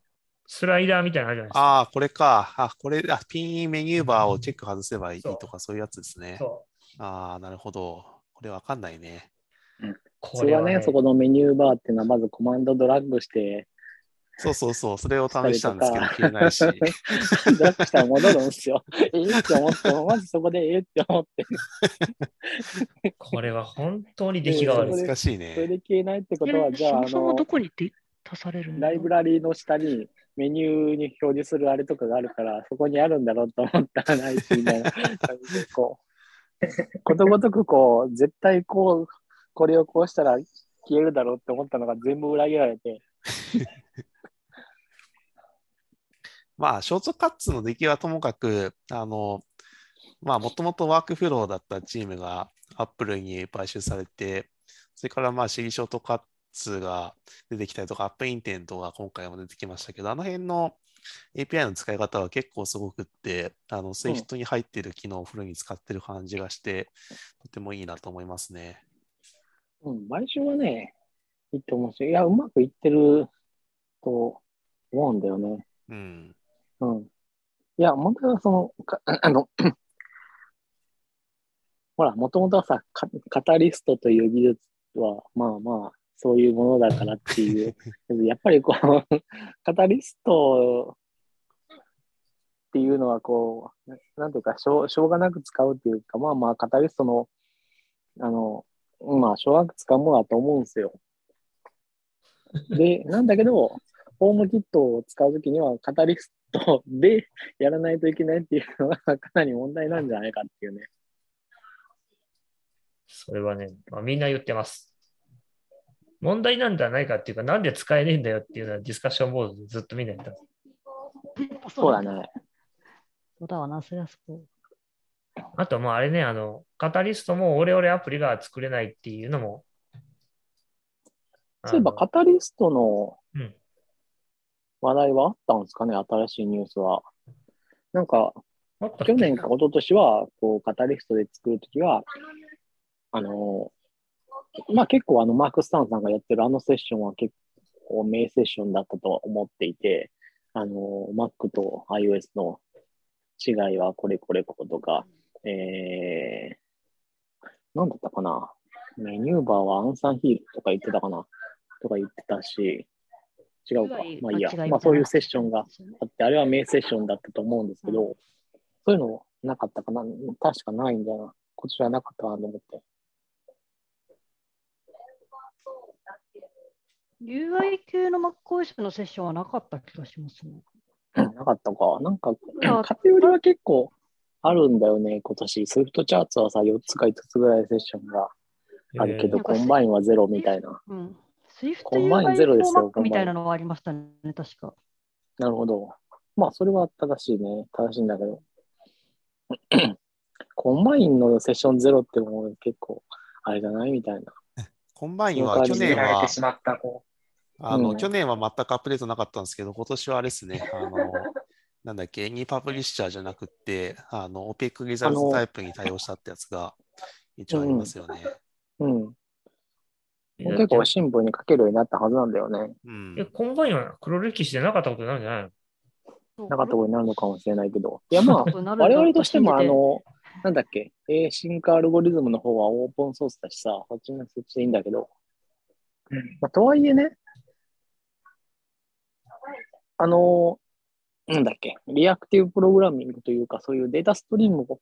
スライダーみたいなのあるじゃないですか。ああ、これか。あ、これ、あ、ピンメニューバーをチェック外せばいいとか、そういうやつですね。そああ、なるほど。これわかんないね。う。普通はね、これはね、そこのメニューバーっていうのは、まずコマンドドラッグして、そうそうそう、それを試したんですけど、消えないし。ドラッグしたら戻るんですよ。ええって思っても、まずそこでええって思って、これは本当に出来が悪い。難しいねそ。れで消えないってことは、じゃあ、あそもそものど、こに出足されるライブラリーの下にメニューに表示するあれとかがあるから、そこにあるんだろうと思ったらないし、みたいな感じで、こう、ことごとくこう、絶対こう、これをこうしたら消えるだろうって思ったのが全部裏切られて、まあ、ショートカッツの出来はともかく、あの、まあ、もともとワークフローだったチームがアップルに買収されて、それからまあ、シリショートカッツが出てきたりとか、アップインテントが今回も出てきましたけど、あの辺の API の使い方は結構すごくって、あの、Swift に入っている機能をフルに使ってる感じがして、とてもいいなと思いますね。うん、買収はね、いいと思うし、いや、うまくいってると思うんだよね。うん。うん。いや、問題はその、かあの、ほら、もともとはさ、カカタリストという技術は、まあまあ、そういうものだからっていう、やっぱりこう、カタリストっていうのはこう、なんていうかしょう、しょうがなく使うっていうか、まあまあ、カタリストの、あの、まあ、しょうがなく使うものだと思うんですよ。で、なんだけど、ホームキットを使うときには、カタリストでやらないといけないっていうのがかなり問題なんじゃないかっていうね。それはね、まあ、みんな言ってます。問題なんじゃないかっていうか、なんで使えねえんだよっていうのはディスカッションボードでずっとみんな言った。そうだね。そうだわな、そりゃそう。あと、まああれね、あの、カタリストもオレオレアプリが作れないっていうのも。そういえば、カタリストのうん話題はあったんですかね、新しいニュースは。なんか、去年か一昨年は、こう、カタリストで作るときは、あの、まあ結構あの、マーク・スタンさんがやってるあのセッションは結構名セッションだったと思っていて、あの、Mac と iOS の違いはこれこれこことか、えー、なんだったかな。メニューバーはアンサンヒールとか言ってたかなとか言ってたし、違うか。まあいいや。まあそういうセッションがあって、あれは名セッションだったと思うんですけど、そういうのなかったかな確かないんだな。こちらなかったなと思って。UI 系の MacOS のセッションはなかった気がしますね。なかったか。なんか、や偏りは結構あるんだよね、今年。 Swift Charts はさ、4つか5つぐらいセッションがあるけど、えー Comb ine はゼロみたいな。うん。Swift Combine ゼロですよ UI みたいなのはありましたね、確か。なるほど。まあ、それは正しいね。正しいんだけど。Combine のセッションゼロってもう結構、あれじゃないみたいな。Combine は去年は見られて、しまった、こあの、うん去年は全くアップデートなかったんですけど、今年はあれですね、あの、なんだっけ、 AnyPublisher じゃなくって、あの、OPEC リザルトタイプに対応したってやつが一応ありますよね。うん。え結構シンプルに書けるようになったはずなんだよね。うんえ、。 Combine は黒歴史でなかったことになるんじゃないの？なかったことになるのかもしれないけど。いや、まあ、我我々としても、あ、の、なんだっけ、えー、進化アルゴリズムの方はオープンソースだしさ、そっちのそっちでいいんだけど、う。うん。まあ、とはいえね、あの、なんだっけ、リアクティブプログラミングというか、そういうデータストリームを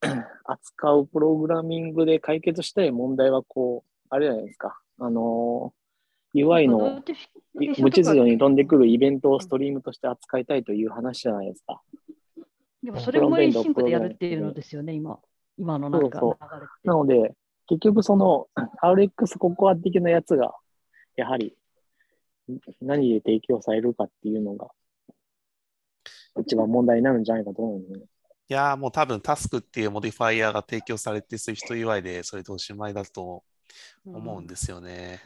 扱うプログラミングで解決したい問題は、こう、あれじゃないですか、あの、UI の無秩序に飛んでくるイベントをストリームとして扱いたいという話じゃないですか。でもそれも async でやるっていうのですよね、今。今のなんかそう流れって。なので、結局その RX ココア的なやつが、やはり何で提供されるかっていうのが、一番問題になるんじゃないかと思うんで、ね。いやーもう多分タスクっていう modifier が提供されて SwiftUI でそれでおしまいだと思うんですよね。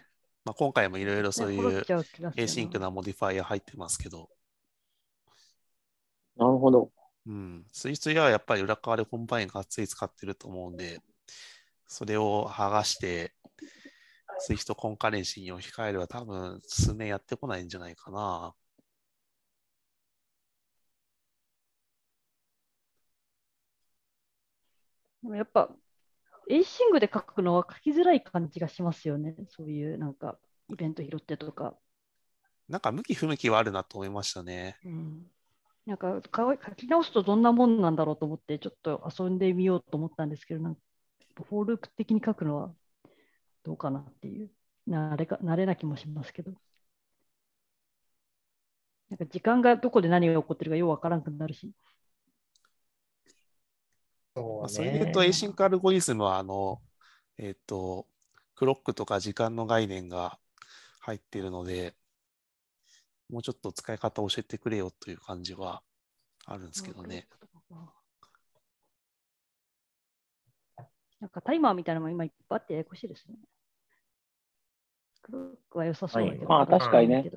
まあ、今回もいろいろそういう async な modifier 入ってますけど、なるほど。うん、SwiftUI はやっぱり裏側で Combine がっつり使ってると思うんで、それを剥がして、Swift コンカレンシーに置き換えれば多分数年やってこないんじゃないかな。でもやっぱ、 async で書くのは書きづらい感じがしますよね。そういうなんか、イベント拾ってとか。なんか向き不向きはあるなと思いましたね。うん、なんか書き直すとどんなもんなんだろうと思って、ちょっと遊んでみようと思ったんですけど、なんかフォール的に書くのはどうかなっていう、慣れか慣れな気もしますけど。なんか時間がどこで何が起こってるかようわからんくなるし。そうまあ、それで言うと、 Async Algorithms は、あの、えっ、と、クロックとか時間の概念が入っているので、もうちょっと使い方を教えてくれよという感じはあるんですけどね。なんかタイマーみたいなのも今いっぱいあってややこしいですね。クロックは良さそうだけど。まあ確かにね。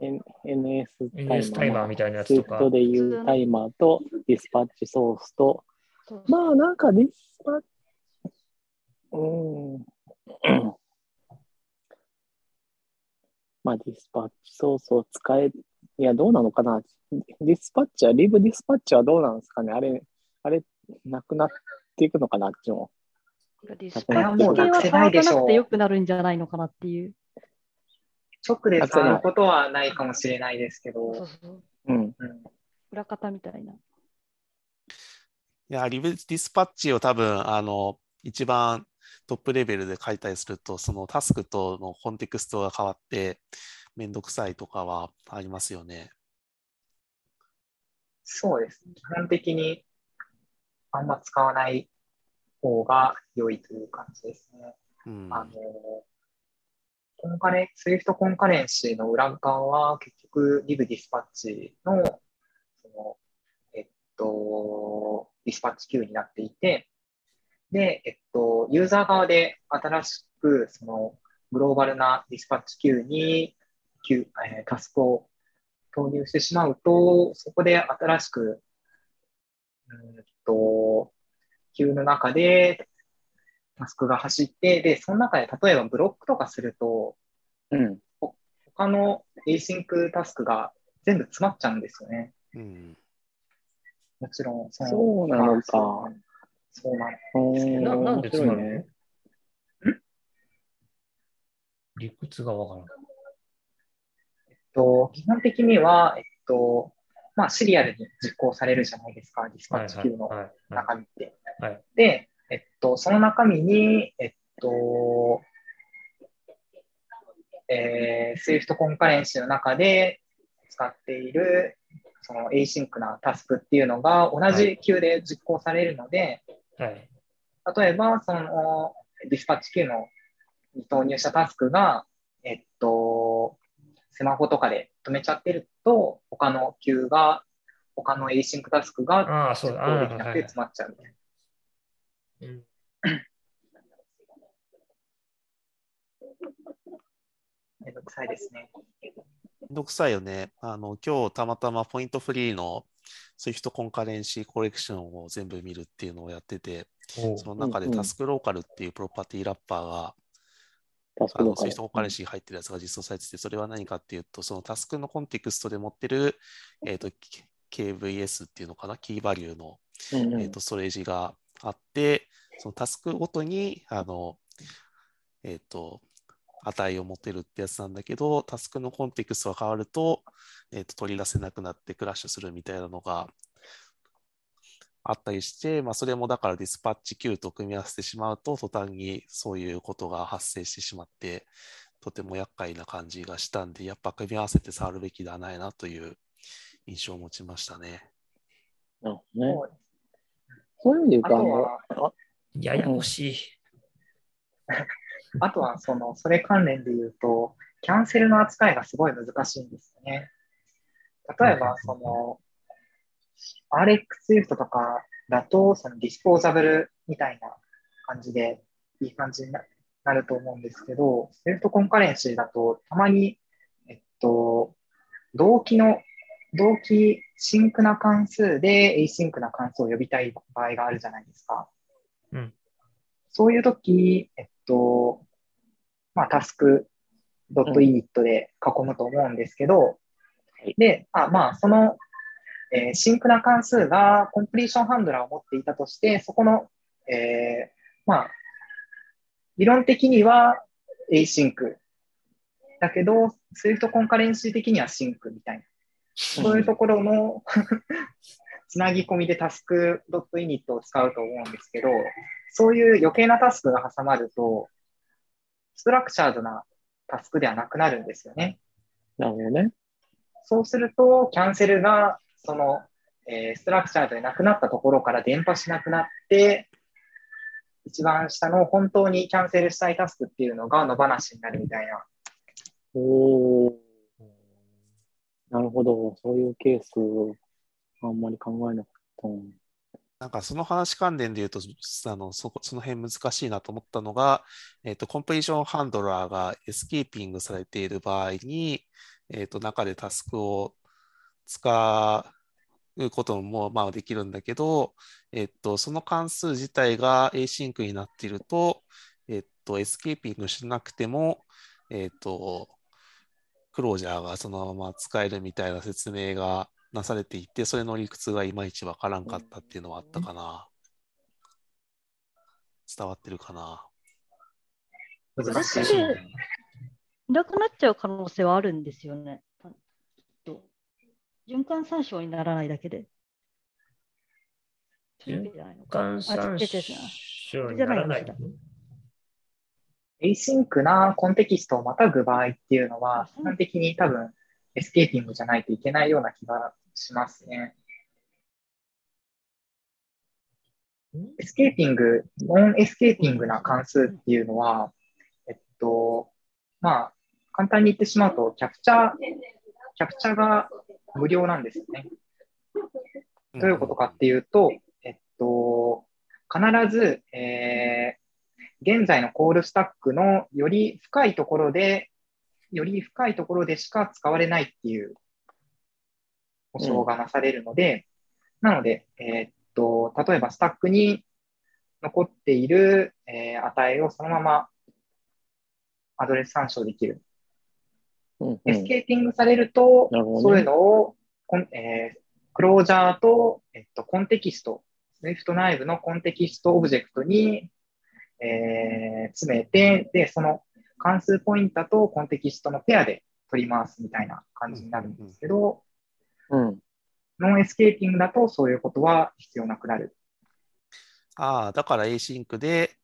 N- NS NSTimer。みたいなやつとか。 Swift でいうタイマーと dispatch source と、まあなんかディスパッチ、うん。まあディスパッチソースを使え、いやどうなのかな。ディスパッチは、リブディスパッチはどうなんですかね。あれ、あれ、なくなっていくのかなあっちも。ディスこれはもうなくせないでしょう触らなくてよくなるんじゃないのかなっていう。直で触ることはないかもしれないですけど、そうそううん。うん裏方みたいな。いや、リブディスパッチを多分、あの、一番トップレベルで書いたりすると、そのタスクとのコンテクストが変わって、めんどくさいとかはありますよね。そうです。基本的にあんま使わない方が良いという感じですね。うん。あの、コンカレ、 Swift Concurrency の裏側は結局 libdispatch の、その、えっと、 dispatch queue になっていて、で、えっと、ユーザー側で新しく、その、グローバルなディスパッチ Q に、Q えータスクを投入してしまうと、そこで新しく、うんと、 queue の中でタスクが走って、で、その中で例えばブロックとかすると、うん。他の async タスクが全部詰まっちゃうんですよね。うん。もちろん、そそうなのかそうそうなの。うんななんで詰まるの？面理屈がわからん。えっと、基本的には、えっと、まあ、シリアルに実行されるじゃないですか、ディスパッチ Q の中身って。はいで、えっと、その中身に、えっと、えー、Swift コンカレンシーの中で使っている、その async なタスクっていうのが同じ Q で実行されるので、はい。例えば、その、ディスパッチ Q のに投入したタスクが、えっと、スマホとかで止めちゃってると、他の Q が、他の async タスクがああ、そう実行できなくて詰まっちゃうみたいな。うんめんどくさいですね。めんどくさいよね。あの、今日たまたまポイントフリーの Swift コンカレンシーコレクションを全部見るっていうのをやってて、その中でタスクローカルっていうプロパティラッパーが、あの Swift コンカレンシーに入ってるやつが実装されてて、それは何かっていうと、そのタスクのコンテクストで持ってる、えっと、KVS っていうのかな、キーバリューのうんうん。えー、とストレージがあって、そのタスクごとに、あの、えっ、と、値を持てるってやつなんだけど、タスクのコンテクストが変わると、えっ、と、取り出せなくなってクラッシュするみたいなのがあったりして、まあ、それもだからディスパッチ Q と組み合わせてしまうと、途端にそういうことが発生してしまって、とても厄介な感じがしたんで、やっぱ組み合わせて触るべきではないなという印象を持ちましたね。なるほどね。そういう意味で言うと、あのあとは、あややこしい。あとは、その、それ関連で言うと、キャンセルの扱いがすごい難しいんですよね。例えば、その、RX Swift とかだと、そのディスポーザブルみたいな感じで、いい感じにななると思うんですけど、Swift コンカレンシーだと、たまに、えっと、同期の、同期 sync な関数で async な関数を呼びたい場合があるじゃないですか。うんそういうとき、えっと、まあ、 Task.init で囲むと思うんですけど、はいで、あまあ、その、えー sync な関数が completion handler を持っていたとして、そこの、えーまあ、理論的には async だけど、Swift コンカレンシー的にはシンクみたいな。そういうところの つなぎ込みでタスク .init を使うと思うんですけど、そういう余計なタスクが挟まると、ストラクチャードなタスクではなくなるんですよね。なるほどね。そうすると、キャンセルが、その、えーストラクチャードでなくなったところから伝播しなくなって、一番下の本当にキャンセルしたいタスクっていうのが野放しになるみたいな。おー、なるほど。そういうケース、あんまり考えなかったな。なんかその話関連で言うと、あのそこその辺難しいなと思ったのが、えっと、コンプリーションハンドラーがエスケーピングされている場合に、えっと、中でタスクを使うこともまあできるんだけど、えっと、その関数自体が async になっていると、えっと、エスケーピングしなくても、えっと、クロージャーがそのまま使えるみたいな説明がなされていて、それの理屈がいまいちわからんかったっていうのはあったかな。伝わってるかな。難しい。いなくなっちゃう可能性はあるんですよね。循環参照にならないだけで。そういうわけじゃないのか換算あ違う違う違う症にならない。async なコンテキストをまたぐ場合っていうのは、基本的に多分エスケーピングじゃないといけないような気がしますね。escaping、non-escaping な関数っていうのは、えっと、まあ、簡単に言ってしまうと、キャプチャー、キャプチャーが無料なんですよね。どういうことかっていうと、えっと、必ず、えー現在の call stack のより深いところで、より深いところでしか使われないっていう保証がなされるので、なので、えーっと、例えばスタックに残っている、えー値をそのままアドレス参照できる。うんうエスん、 escaping されると、なるねそういうのをコン、えー closure と、えっと、コンテキスト、Swift 内部の context object に、えー詰めて、で、その関数ポインタとコンテキストのペアで取り回すみたいな感じになるんですけど、うん。ノンエスケーピングだとそういうことは必要なくなる。ああ、だから async で、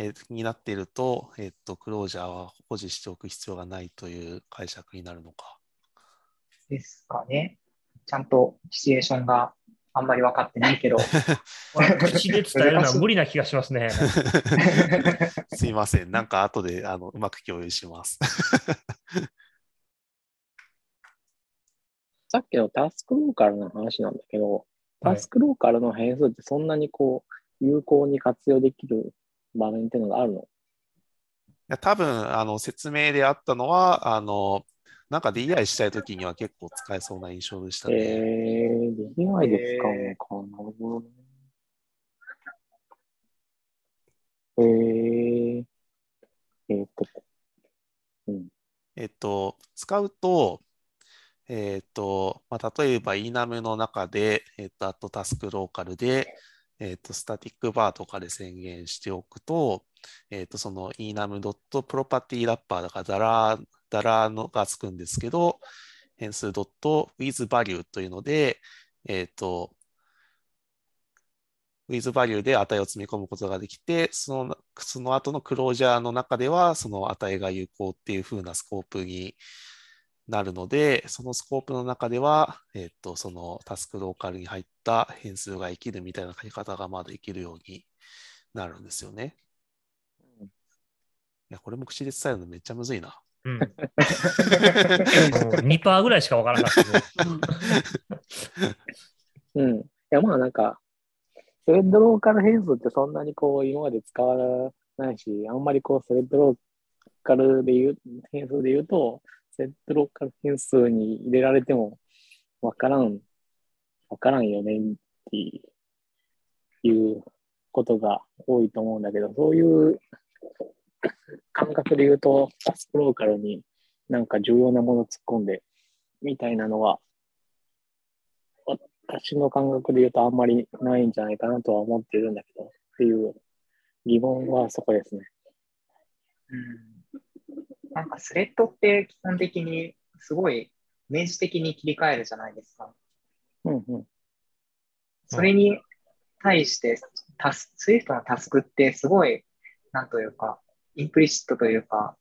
えーになっていると、えっと、クロージャーは保持しておく必要がないという解釈になるのか？ですかね。ちゃんとシチュエーションがあんまり分かってないけど。口で伝えるのは無理な気がしますね。すいません。なんか後であのうまく共有します。さっきのタスクローカルの話なんだけど、はいタスクローカルの変数ってそんなにこう、有効に活用できる場面っていうのがあるの？いや多分あの説明であったのは、あのなんか DI したいときには結構使えそうな印象でしたえね。ー、できないで使うのか。なるほどね。えー、えーっと、うん。えっと、使うと、えっと、まあ、例えば enum の中で、えっと、あとタスクローカルで、えっと、スタティックバーとかで宣言しておくと、えっと、その enum.property ラッパーだからダラー、ダラーのがつくんですけど、変数 .withValue というので、えっと、withValue で値を積み込むことができて、その、その後のクロージャーの中では、その値が有効っていう風なスコープになるので、そのスコープの中では、えっと、そのタスクローカルに入った変数が生きるみたいな書き方がまだできるようになるんですよね。いや、これも口で伝えるのめっちゃむずいな。うん、もう2%ぐらいしかわからなかった。うん。いや、まあなんか、スレッドローカル変数ってそんなにこう、今まで使わないし、あんまりこう、スレッドローカルで言う、変数で言うと、スレッドローカル変数に入れられても、わからん、わからんよねっていうことが多いと思うんだけど、そういう感覚で言うと、タスクローカルになんか重要なもの突っ込んで、みたいなのは、私の感覚で言うとあんまりないんじゃないかなとは思っているんだけど、っていう疑問はそこですね。うんなんかスレッドって基本的にすごいイメージ的に切り替えるじゃないですか。うんうん。それに対してタス、 Swift のタスクってすごい、なんというか、 implicit というか、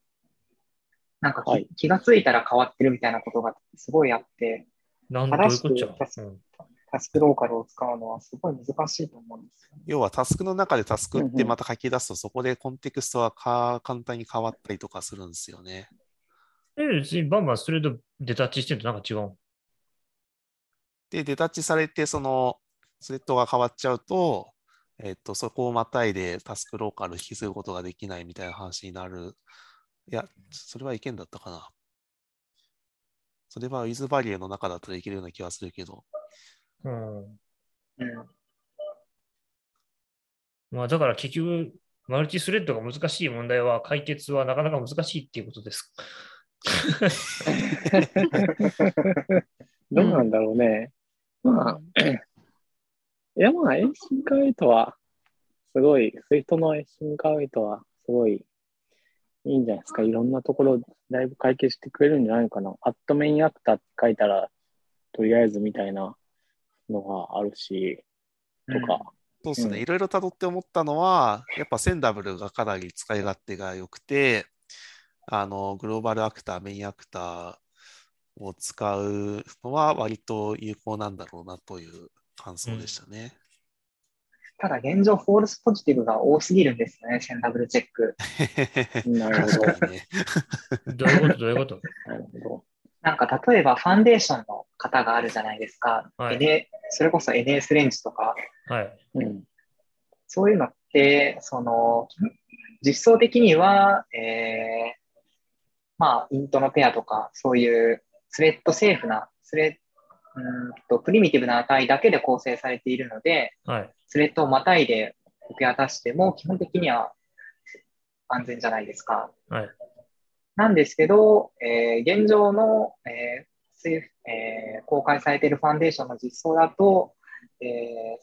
なんかき、はい気がついたら変わってるみたいなことがすごいあって、なんどういうこっちゃ？正しくうんタスクローカルを使うのはすごい難しいと思うんですよね。要はタスクの中でタスクってまた書き出すと、そこでコンテクストがか簡単に変わったりとかするんですよね。え、別にバンバンスレッドデタッチしてるとなんか違う。で、デタッチされて、そのスレッドが変わっちゃうと、えっと、そこをまたいでタスクローカル引き継ぐことができないみたいな話になる。いや、それは意見だったかな。それは with バリューの中だったらいけるような気がするけど。うん。うん。まあだから結局、マルチスレッドが難しい問題は解決はなかなか難しいっていうことです。どうなんだろうね。まあ、いやまあ、エンシンカー8は、すごい、 Swift の async await は、すごい、いいんじゃないですか。いろんなところ、だいぶ解決してくれるんじゃないかな。@MainActor って書いたら、とりあえずみたいなのがあるし、とか。そうですね。うんいろいろ辿って思ったのは、やっぱ Sendable がかなり使い勝手が良くて、あの、 global actor、main actor を使うのは割と有効なんだろうなという感想でしたね。ただ現状、 false positive が多すぎるんですよね、 Sendable check。なるほど。どういうこと？どういうこと？なるほど。なんか例えば Foundation の型があるじゃないですか。はいそれこそ NS レンジとか、はい。うん。そういうのって、その、実装的には、えー、まあ、 Int のペアとか、そういうスレッドセーフな、スレうーんと、プリミティブな値だけで構成されているので、はい。スレッドをまたいで受け渡しても、基本的には安全じゃないですか。はい。なんですけど、えー現状の、えーえー公開されているファンデーションの実装だと、えー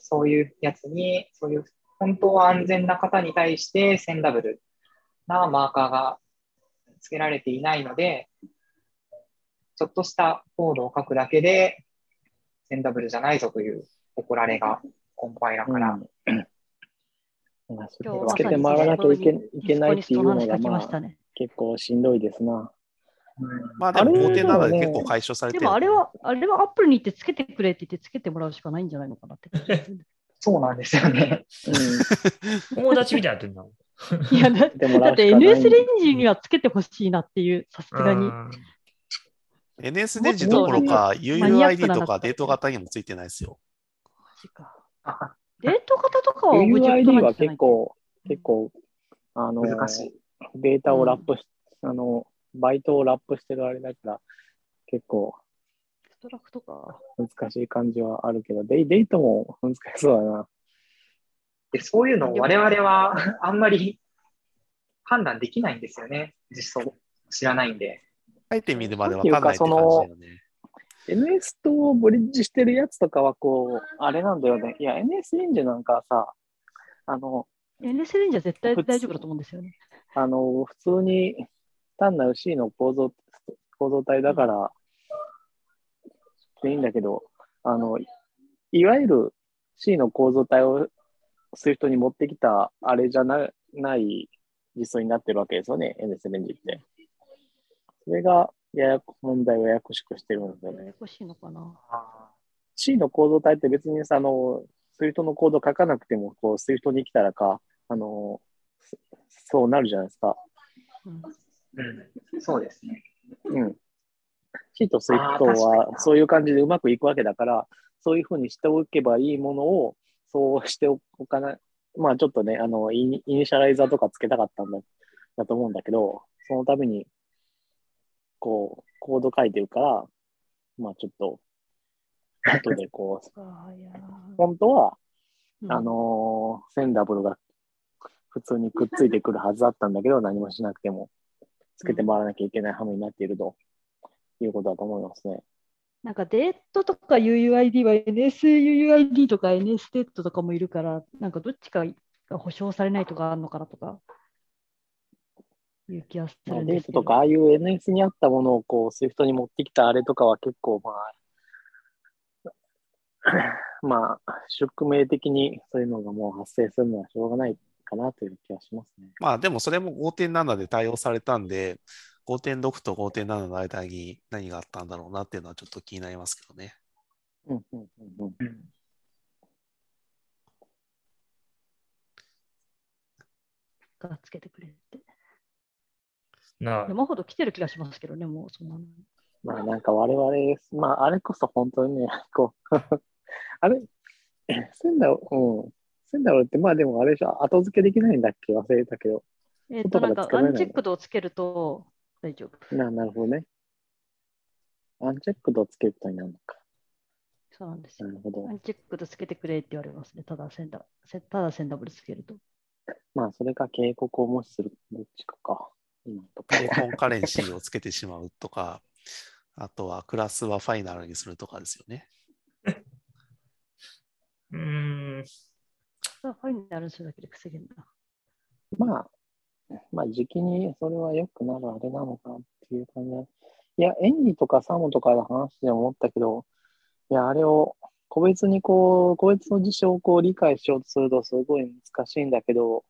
そういうやつに、そういう本当は安全な方に対してセンダブルなマーカーが付けられていないので、ちょっとしたコードを書くだけで、センダブルじゃないぞという怒られがコンパイラーから、うん。つけて回らなきゃいけいけないっていうのが、まあ、ましたね。結構しんどいですな。うんまあでも、あれ法廷などででもね結構解消されてるでもあれは、あれはアップルに行ってつけてくれって言ってつけてもらうしかないんじゃないのかなって。そうなんですよね。う 友達みたいになってるな。いやだん。でもだって NS レンジにはつけてほしいなっていう、さすがにう。ん NS デジどころか、UUID なとかデート型にもついてないですよ。マジかあデート型とかは UUID は結構、結構、あの、難しい。データをラップし、あの、バイトをラップしてるあれだから、結構ストラクとか。難しい感じはあるけど、デイデートも難しそうだな。でそういうのを我々は あんまり判断できないんですよね。実装知らないんで。書いてみるまでわかんないって感じだよね。NS とブリッジしてるやつとかはこう、あれなんだよね。いや、NS レンジなんかさ、あの、NS レンジは絶対大丈夫だと思うんですよね。あの、普通に単なる C の構造、構造体だから、でいいんだけど、あの、いわゆる C の構造体を Swift に持ってきたあれじゃなない実装になってるわけですよね、NS レンジって。それが、ややこ問題をややこしくしてるんですよね。ややこしいのかな。C の構造体って別にさ、あの、Swift のコード書かなくても、こう、Swift に来たらか、あの、そそうなるじゃないですか。うんうん、そうですね。うん。C と Swift あー確かはにそういう感じでうまくいくわけだから、そういうふうにしておけばいいものを、そうしておかない。まあちょっとね、あの、イニイニシャライザーとかつけたかったんだだと思うんだけど、そのために、こう、コード書いてるから、まあちょっと、後でこう、本当は、うんあのーセンダブルが普通にくっついてくるはずだったんだけど、何もしなくても、つけて回らなきゃいけないハムになっているということだと思いますね。なんかデートとか UUID は NSUUID とか NS デートとかもいるから、なんかどっちかが保証されないとかあるのかなとか。いう気がす。デートとか、ああいう NS にあったものをこう、Swift に持ってきたあれとかは結構、まあ、まあ、宿命的にそういうのがもう発生するのはしょうがないかなという気がしますね。まあでもそれも5.7で対応されたんで、5.6と5.7の間に何があったんだろうなっていうのはちょっと気になりますけどね。うんうんうんうん。うん。がつけてくれって。なあ山ほど来てる気がしますけどね、もうそん。なの。まあなん。か我々、まああれこそ本当にね、こう、あれ、仙台、うん。仙台ってまあでもあれでしょ、後付けできないんだっけ？忘れたけど。えっ、と、なんか、アンチェックドをつけると大丈夫。ななるほどね。アンチェックドをつけることになるのか。そうなんですよ。なるほどア。ンチェックドつけてくれって言われますね。ただセンダ、せただセンダブルつけると。まあそれか警告を無視する、どっちかか。今のとコンカレンシーをつけてしまうとか、あとはクラスはファイナルにするとかですよね。うーん。さあファイナルするだけで防げるんだ。まあ、まあ、時期にそれは良くなるあれなのかなっていう感じで。いや、演技とかサモとかの話でも思ったけど、いや、あれを個別にこう、個別の事象をこう理解しようとするとすごい難しいんだけど、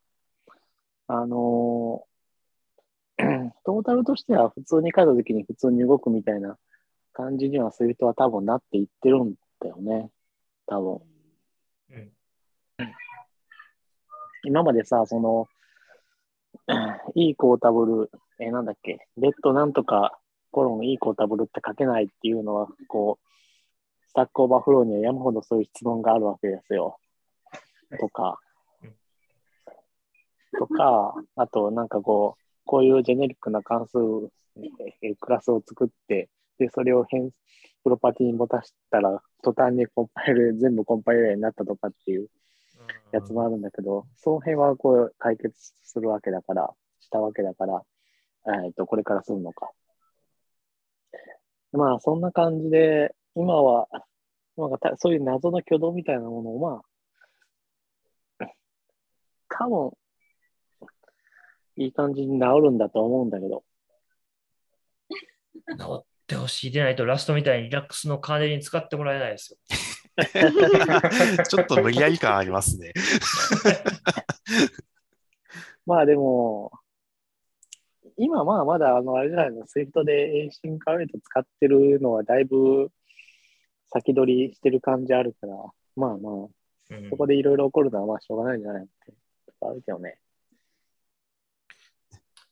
あのー トータルとしては普通に書いたときに普通に動くみたいな感じには Swift は多分なっていってるんだよね。多分。うん今までさ、その、 Equatable、えなんだっけ、 let なんとかコロン Equatable って書けないっていうのは、こう、 Stack Overflow には山ほどそういう質問があるわけですよ。とか、とか、あとなんかこう、こういうジェネリックな関数、えクラスを作って、で、それを変、プロパティに持たしたら、途端にコンパイル、全部コンパイルになったとかっていうやつもあるんだけど、その辺はこう解決するわけだから、したわけだから、えっと、これからするのか。まあ、そんな感じで、今は、なんかたそういう謎の挙動みたいなものを、まあ、多分、いい感じに治るんだと思うんだけど、治ってほしいでないと、 Rust みたいに Linux のカーネルに使ってもらえないですよ。ちょっと無理やり感ありますね。まあでも、今まあまだあのあれじゃないの、 Swift で async await 使ってるのはだいぶ先取りしてる感じあるから、まあまあ、うんそこでいろいろ起こるのはまあしょうがないんじゃないのってあるけどね。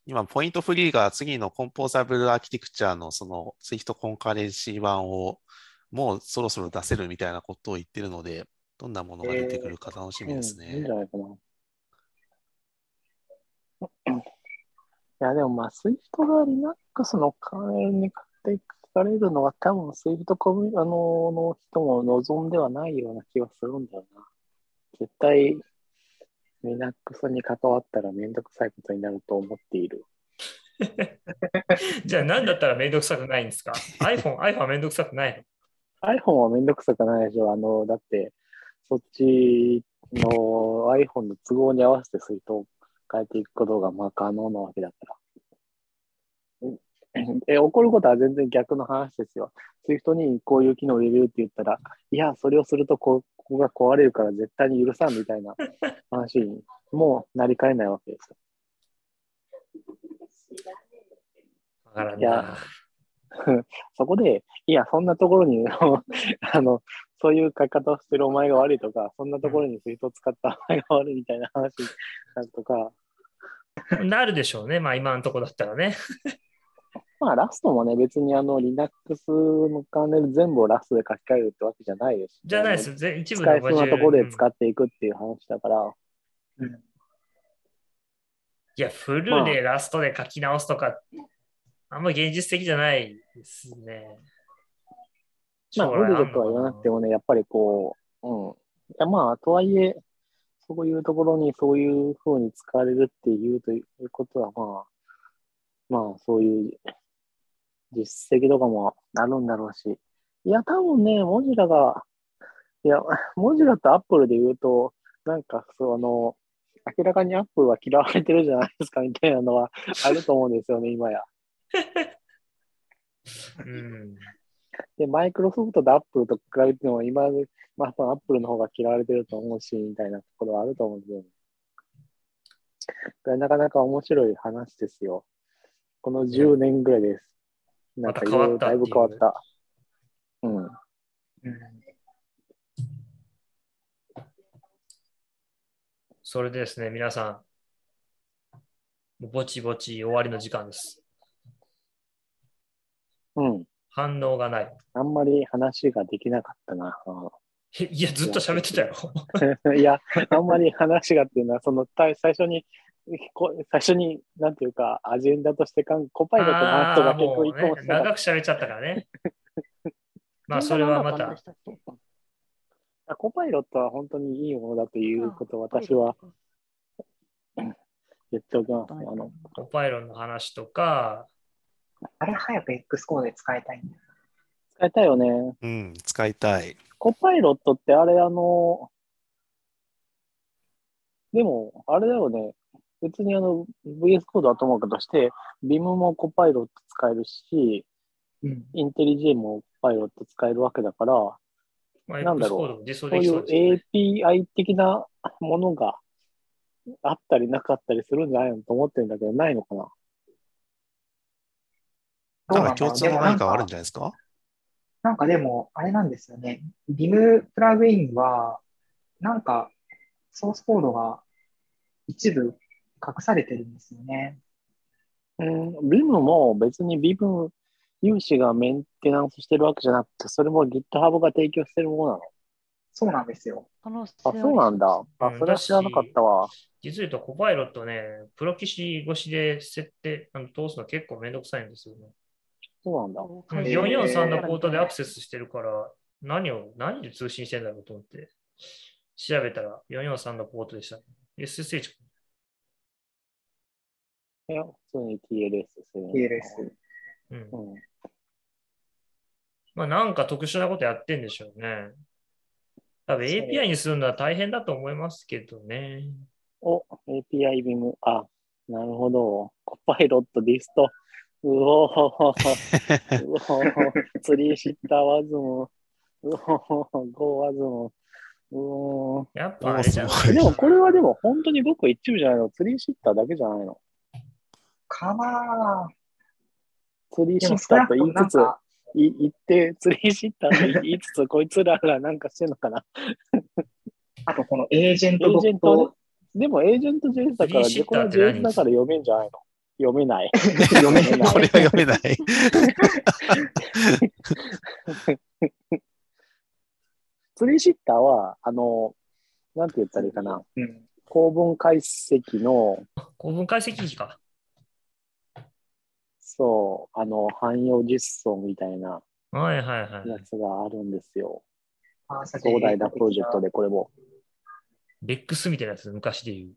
今、 Point-Free が次の Composable Architecture のその Swift コンカレンシー版をもうそろそろ出せるみたいなことを言ってるので、どんなものが出てくるか楽しみですうん、いいんねじ。ゃないかな。いや、でもまあ、スイフトが Linux の関連に買っていかれるのは多分スイフトコミあのの人も望んではないような気はするんだよな。絶対 Linux に関わったらめんどくさいことになると思っている。じゃあ、何だったらめんどくさくないんですか ?iPhone、iPhone はめんどくさくないの？iPhone はめんどくさくないでしょ。あの、だって、そっちの iPhone の都合に合わせてスイートを変えていくことがまあ可能なわけだから。うんえ、起こることは全然逆の話ですよ。Swift にこういう機能を入れるって言ったら、いや、それをするとこここが壊れるから絶対に許さんみたいな話にもうなりかねないわけですよ。わからんい。そこで、いや、そんなところに あの、そういう書き方をしてるお前が悪いとか、そんなところにスイートを使ったお前が悪いみたいな話になるとか、なるでしょうね。まあ、今のところだったらね。まあ、ラストもね、別にあの、Linux のカーネル全部をラストで書き換えるってわけじゃないですし。じゃないです。ぜ一部使えそうなところで使っっていくっていう話だから、いや、フルでラストで書き直すとか、あんま現実的じゃないですね。まあ、将来フルでとは言わなくてもね、やっぱりこう、うん。いや、まあ、とはいえ、そういうところにそういうふうに使われるっていうということは、まあ、まあ、そういう実績とかもあるんだろうし、いや、多分ね、モジュラが、いや、モジュラとアップルで言うと、なんか、そう、あの、明らかにアップルは嫌われてるじゃないですかみたいなのはあると思うんですよね、今や。うん。で、マイクロソフトとアップルと比べても、今、まあ、そのアップルの方が嫌われてると思うし、みたいなところはあると思うんですよね。なかなか面白い話ですよ。この10年ぐらいです。なんかいろいろだいぶ変わった。うん。うんそれでですね、皆さん、ぼちぼち終わりの時間です。うん。反応がない。あんまり話ができなかったな。いや、ずっと喋ってたよ。いや、あんまり話がっていうのは、そのた最初に、こ最初に、なんていうか、アジェンダとしてかん、コパイロットの話と結構もうね一個もし、なかっ長く喋っちゃったからね。まあ、それはまた、た。コパイロットは本当にいいものだということを私は言っておきます。あの、コパイロンの話とか、あれ早く X コードで使いたいんだよ。使いたいよね。うん、使いたい。コパイロットってあれ、あの、でも、あれだよね。別にあの、VS コードはともかくとして、BIM もコパイロット使えるし、うん。インテリジェもコパイロット使えるわけだから、まあ、なんだろうそういう。API 的なものがあったりなかったりするんじゃないのと思ってるんだけど、ないのかななんか共通の何かがあるんじじゃないですか？なんかでも、あれなんですよね。BIM プラグインは、なんか、ソースコードが一部隠されてるんですよね。うん、BIM も別に BIM 有志がメンテナンスしてるわけじゃなくて、それも GitHub が提供してるものなの？そうなんですよ。あ、そうなんだ。あう、んそれは知らなかったわ。実を言うと、コパイロットね、プロ棋士越しで設定、あの通すの結構めんどくさいんですよね。そうなんだ。うんへー443のポートでアクセスしてるから、何を、何で通信してんだろうと思って、調べたら443のポートでした、ね。SSH いや、普通に TLS ですね。TLS。うんうん。まあなんか特殊なことやってんでしょうね。多分 API にするのは大変だと思いますけどね。お、API BIM。あ、なるほど。コパイロットディスト。うおー、うおー、ツリーシッターワズム。うおー、ゴーワズム。うおー。やっぱあれじゃないおーすごいでもこれはでも本当に僕一部じゃないの？ツリーシッターだけじゃないの。かなツリーぁ。でもシッターと言いつつ、い言って、ツリーシッターと言いつつ、こいつらがなんかしてんのかな？あとこのエージェンエトドッージェントト、でもエージェント JS だから、ツリーシッこの JS だから読めんじゃないの？読めない。読めない。これは読めない。ツリーシッターは、あの、なんて言ったらいいかな。うん。構文解析の、構文解析機か。そう、あの、汎用実装みたいなはいはいはい。やつがあるんですよ。壮大なプロジェクトで、これも。レックスみたいなやつ、昔で言う。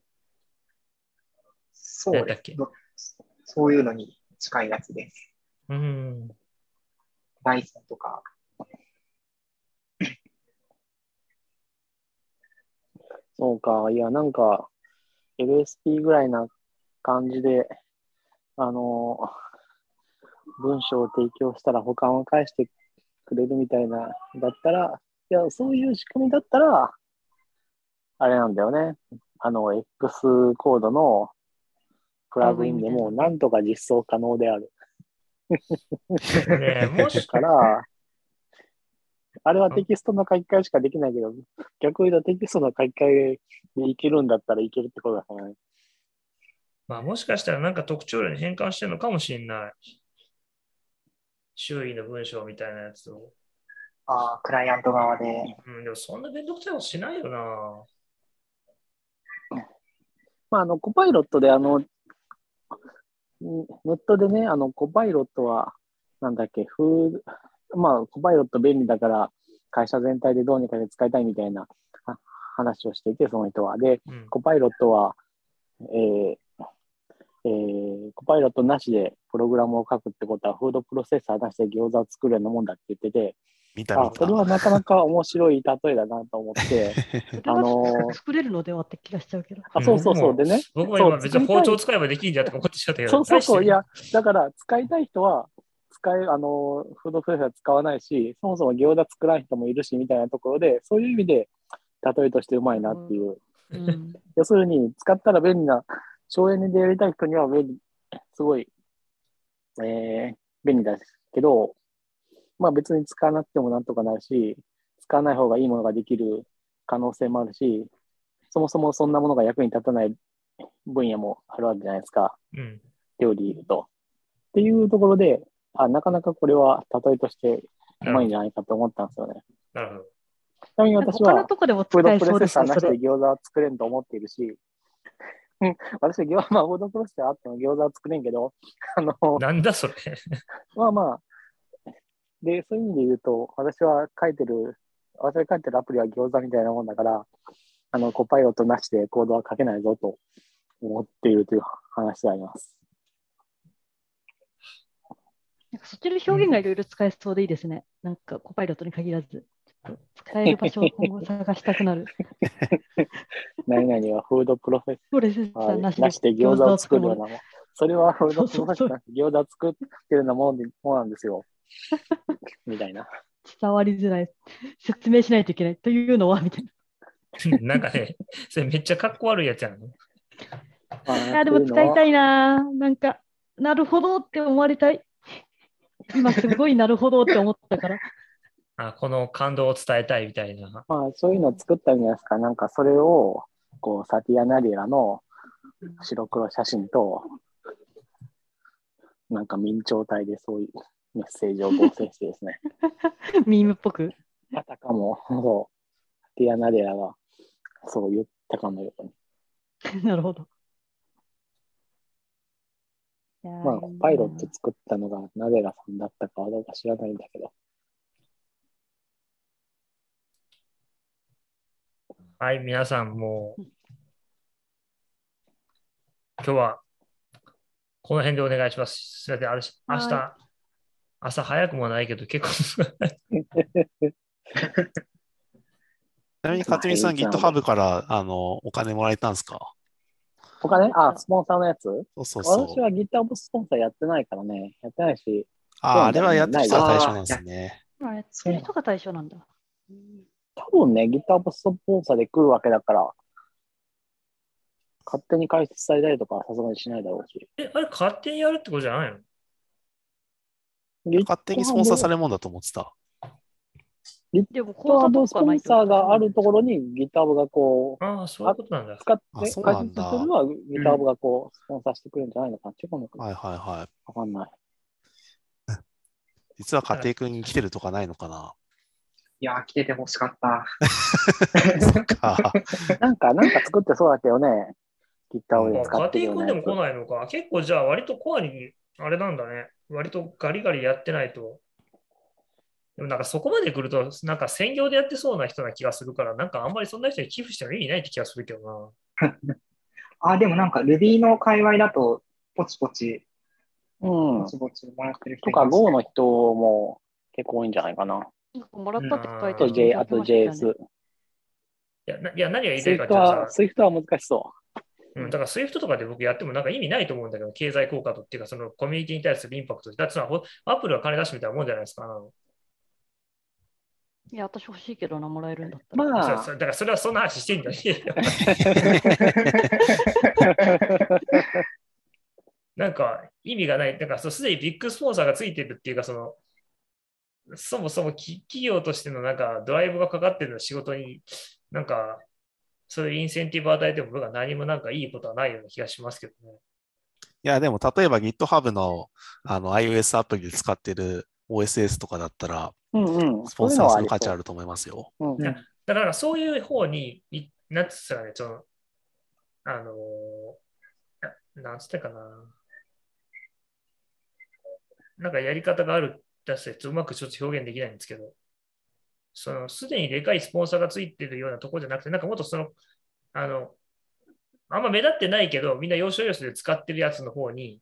そうだっけ？そういうのに近いやつです。うん。バイソンとか。そうか、いや、なんか、LSP ぐらいな感じで、あの、文章を提供したら保管を返してくれるみたいな、だったら、いや、そういう仕組みだったら、あれなんだよね。あの、X コードのプラグインでも、なんとか実装可能である。ねえもし、から、あれはテキストの書き換えしかできないけど、逆に言うとテキストの書き換えでいけるんだったらいけるってことだからね。まあ、もしかしたらなんか特徴量に変換してるのかもしれない。周囲の文章みたいなやつを。ああ、クライアント側で。うん、でもそんなめんどくさいことしないよな。まあ、あの、コパイロットで、あの、んネットでね、あの、コパイロットは、なんだっけ、フーまあ、コパイロット便利だから、会社全体でどうにかで使いたいみたいなは話をしていて、その人は。で、うん。コパイロットは、えーえーコパイロットなしでプログラムを書くってことは、フードプロセッサーなしで餃子を作るようなもんだって言ってて、見た見た。あそれはなかなか面白い例えだなと思って、あのー作れるのではって気がしちゃうけど。あ、そうそうそう。でね、僕も今そう別に包丁使えばできんじゃんとか思ってしまったけど。そうそうそう、い大や、だから使いたい人は、使え、あの、フードプロセッサー使わないし、そもそも餃子作らん人もいるし、みたいなところで、そういう意味で、例えとしてうまいなっていう。うん、要するに、使ったら便利な、省エネでやりたい人には便利、すごい、えー、便利ですけど、まあ別に使わなくてもなんとかなるし、使わない方がいいものができる可能性もあるし、そもそもそんなものが役に立たない分野もあるわけじゃないですか。うん。料理言うと。っていうところで、あ、なかなかこれは例えとしてうまいんじゃないかと思ったんですよね。なるほど。ちなみに私は、フードプロセッサー。なしで餃子は作れんと思っているし、うん私は餃子、まあ、フードプロセッサーあっても餃子は作れんけど、あの、なんだそれ。まあまあ、で、そういう意味で言うと、私は書いてる、私が書いてるアプリは餃子みたいなもんだから、あの、コパイロットなしでコードは書けないぞと思っているという話であります。なんかそっちの表現がいろいろ使えそうでいいですね。なんかコパイロットに限らず。使える場所を今後探したくなる。何々はフードプロセッ プロセッサはいーなしでなしで餃子を作るようなもん。それはフードプロセッサー餃子を作ってるようなもんでもんなんですよ。みたいな。伝わりづらい。説明しないといけない。というのは、みたいな。なんかね、それめっちゃかっこ悪いやつやん。まあいや、でも使いたい。いな。なんか、なるほどって思われたい。今すごいなるほどって思ったから。あこの感動を伝えたいみたいな。まあ、そういうのを作ったんじゃないですか。なんかそれを、こう、サティアナリアの白黒写真と、なんか明朝体でそういうメッセージを合成してですね。ミームっぽく？あたかも、そう、サティアナリアがそう言ったかのように。なるほど。まあパイロット作ったのがナデラさんだったかはどうか知らないんだけど。はい、皆さんもう、今日はこの辺でお願いします。すみません、あれし明日、は朝早くもないけど結構。ちなみに、かつみさん、GitHub からあのお金もらえたんですか？他ね、あ、スポンサーのやつ？そうそうそう。私は GitHub スポンサーやってないからね、やってないし、ああ、あれはやってる人がない対象なんですね。あやってる人が対象なんだ。多分ね、GitHub スポンサーで来るわけだから、勝手に解説されたりとかはさすがにしないだろうし。え、あれ勝手にやるってことじゃないの？勝手にスポンサーされるもんだと思ってた。でも、口座 GitHub とスポンサーがあるところに GitHub がこう、ああ、そういうことなんだ。使ってあそう解なんだ説するのは GitHub がこう、スポンサーしてくれるんじゃないのかな違うのはいはいはい。わかんない。実は家庭君に来てるとかないのかな？いやー、来ててほしかった。そっか。なんか、なんか作ってそうだけどね。GitHub で使あってる家庭君でも来。ないのか。結構じゃあ割とコアに、あれなんだね。割とガリガリやってないと。でもなんかそこまで来ると、なんか専業でやってそうな人な気がするから、なんかあんまりそんな人に寄付しても意味ないって気がするけどな。あ、でもなんか Ruby の界隈だと、ポチポチ、うんポ。チポチもらってる人とか、Go の人も結構多いんじゃないかな。なんかもらったって書いてあとるあと JS。いや、ないや何が言いたいかっていうとスイフトは、さ、スイフトは難しそうん、だから SWIFT とかで僕やってもなんか意味ないと思うんだけど、経済効果とっていうか、そのコミュニティに対するインパクト。だってさ、ほアップルは金出してみたいなもんじゃないですか。いや、私欲しいけどな、もらえるんだったう。ら。まあだからそれはそんな話してんだよ。いやいやなんか意味がない。なんかそうすでにビッグスポンサーがついてるっていうか、その、そもそもき企業としてのなんかドライブがかかってる仕事に、なんか、そういうインセンティブを与えても僕は何もなんかいいことはないような気がしますけどね。いや、でも例えば GitHub のあの iOS アプリで使ってる OSS とかだったら、うんうん。スポンサーする価値あると思いますよ。うんうんだからそういう方に、いなんつったらね、その、あのーななんつったかな。なんかやり方がある出してうまくちょっと表現できないんですけど、その、すでにでかいスポンサーがついてるようなところじゃなくて、なんかもっとその、あの、あんま目立ってないけど、みんな要所要所で使ってるやつの方に、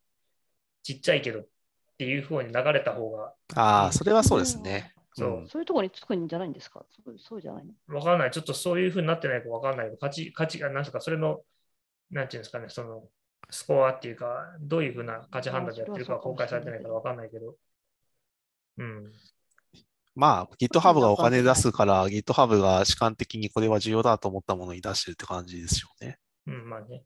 ちっちゃいけどっていう方に流れた方が、ああ、それはそうですね。そううんそういうところにつくんじゃないんですか？そうそうじゃないの？わかんない。ちょっとそういうふうになってないかわかんないけど、価値、価値が、なんとか、それの、なんていうんですかね、その、スコアっていうか、どういうふうな価値判断でやってるかは公開されてないからわかんないけど。うん。まあ、GitHub がお金出すから、GitHub が主観的にこれは重要だと思ったものに出してるって感じですよね。うん、まあね。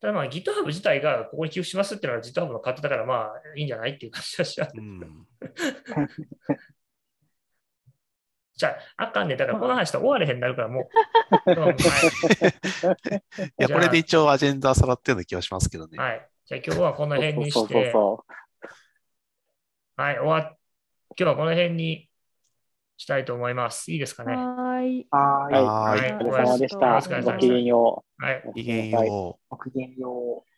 ただまあ GitHub 自体がここに寄付しますっていうのは GitHub の勝手だからまあいいんじゃないっていう感じはします。うん。じゃあ、あかんね。だからこの話と終われへんなるからもう。うんはいいや、これで一応アジェンダさらってるような気がしますけどね。はい。じゃあ今日はこの辺にそうそうして、そうはい、終わっ今日はこの辺にしたいと思います。いいですかね？はーい。はーい。はい。はお疲れ様でしたお疲れ様でした。ごきげんよう。はい。ごきげんよう。ごきげんよう。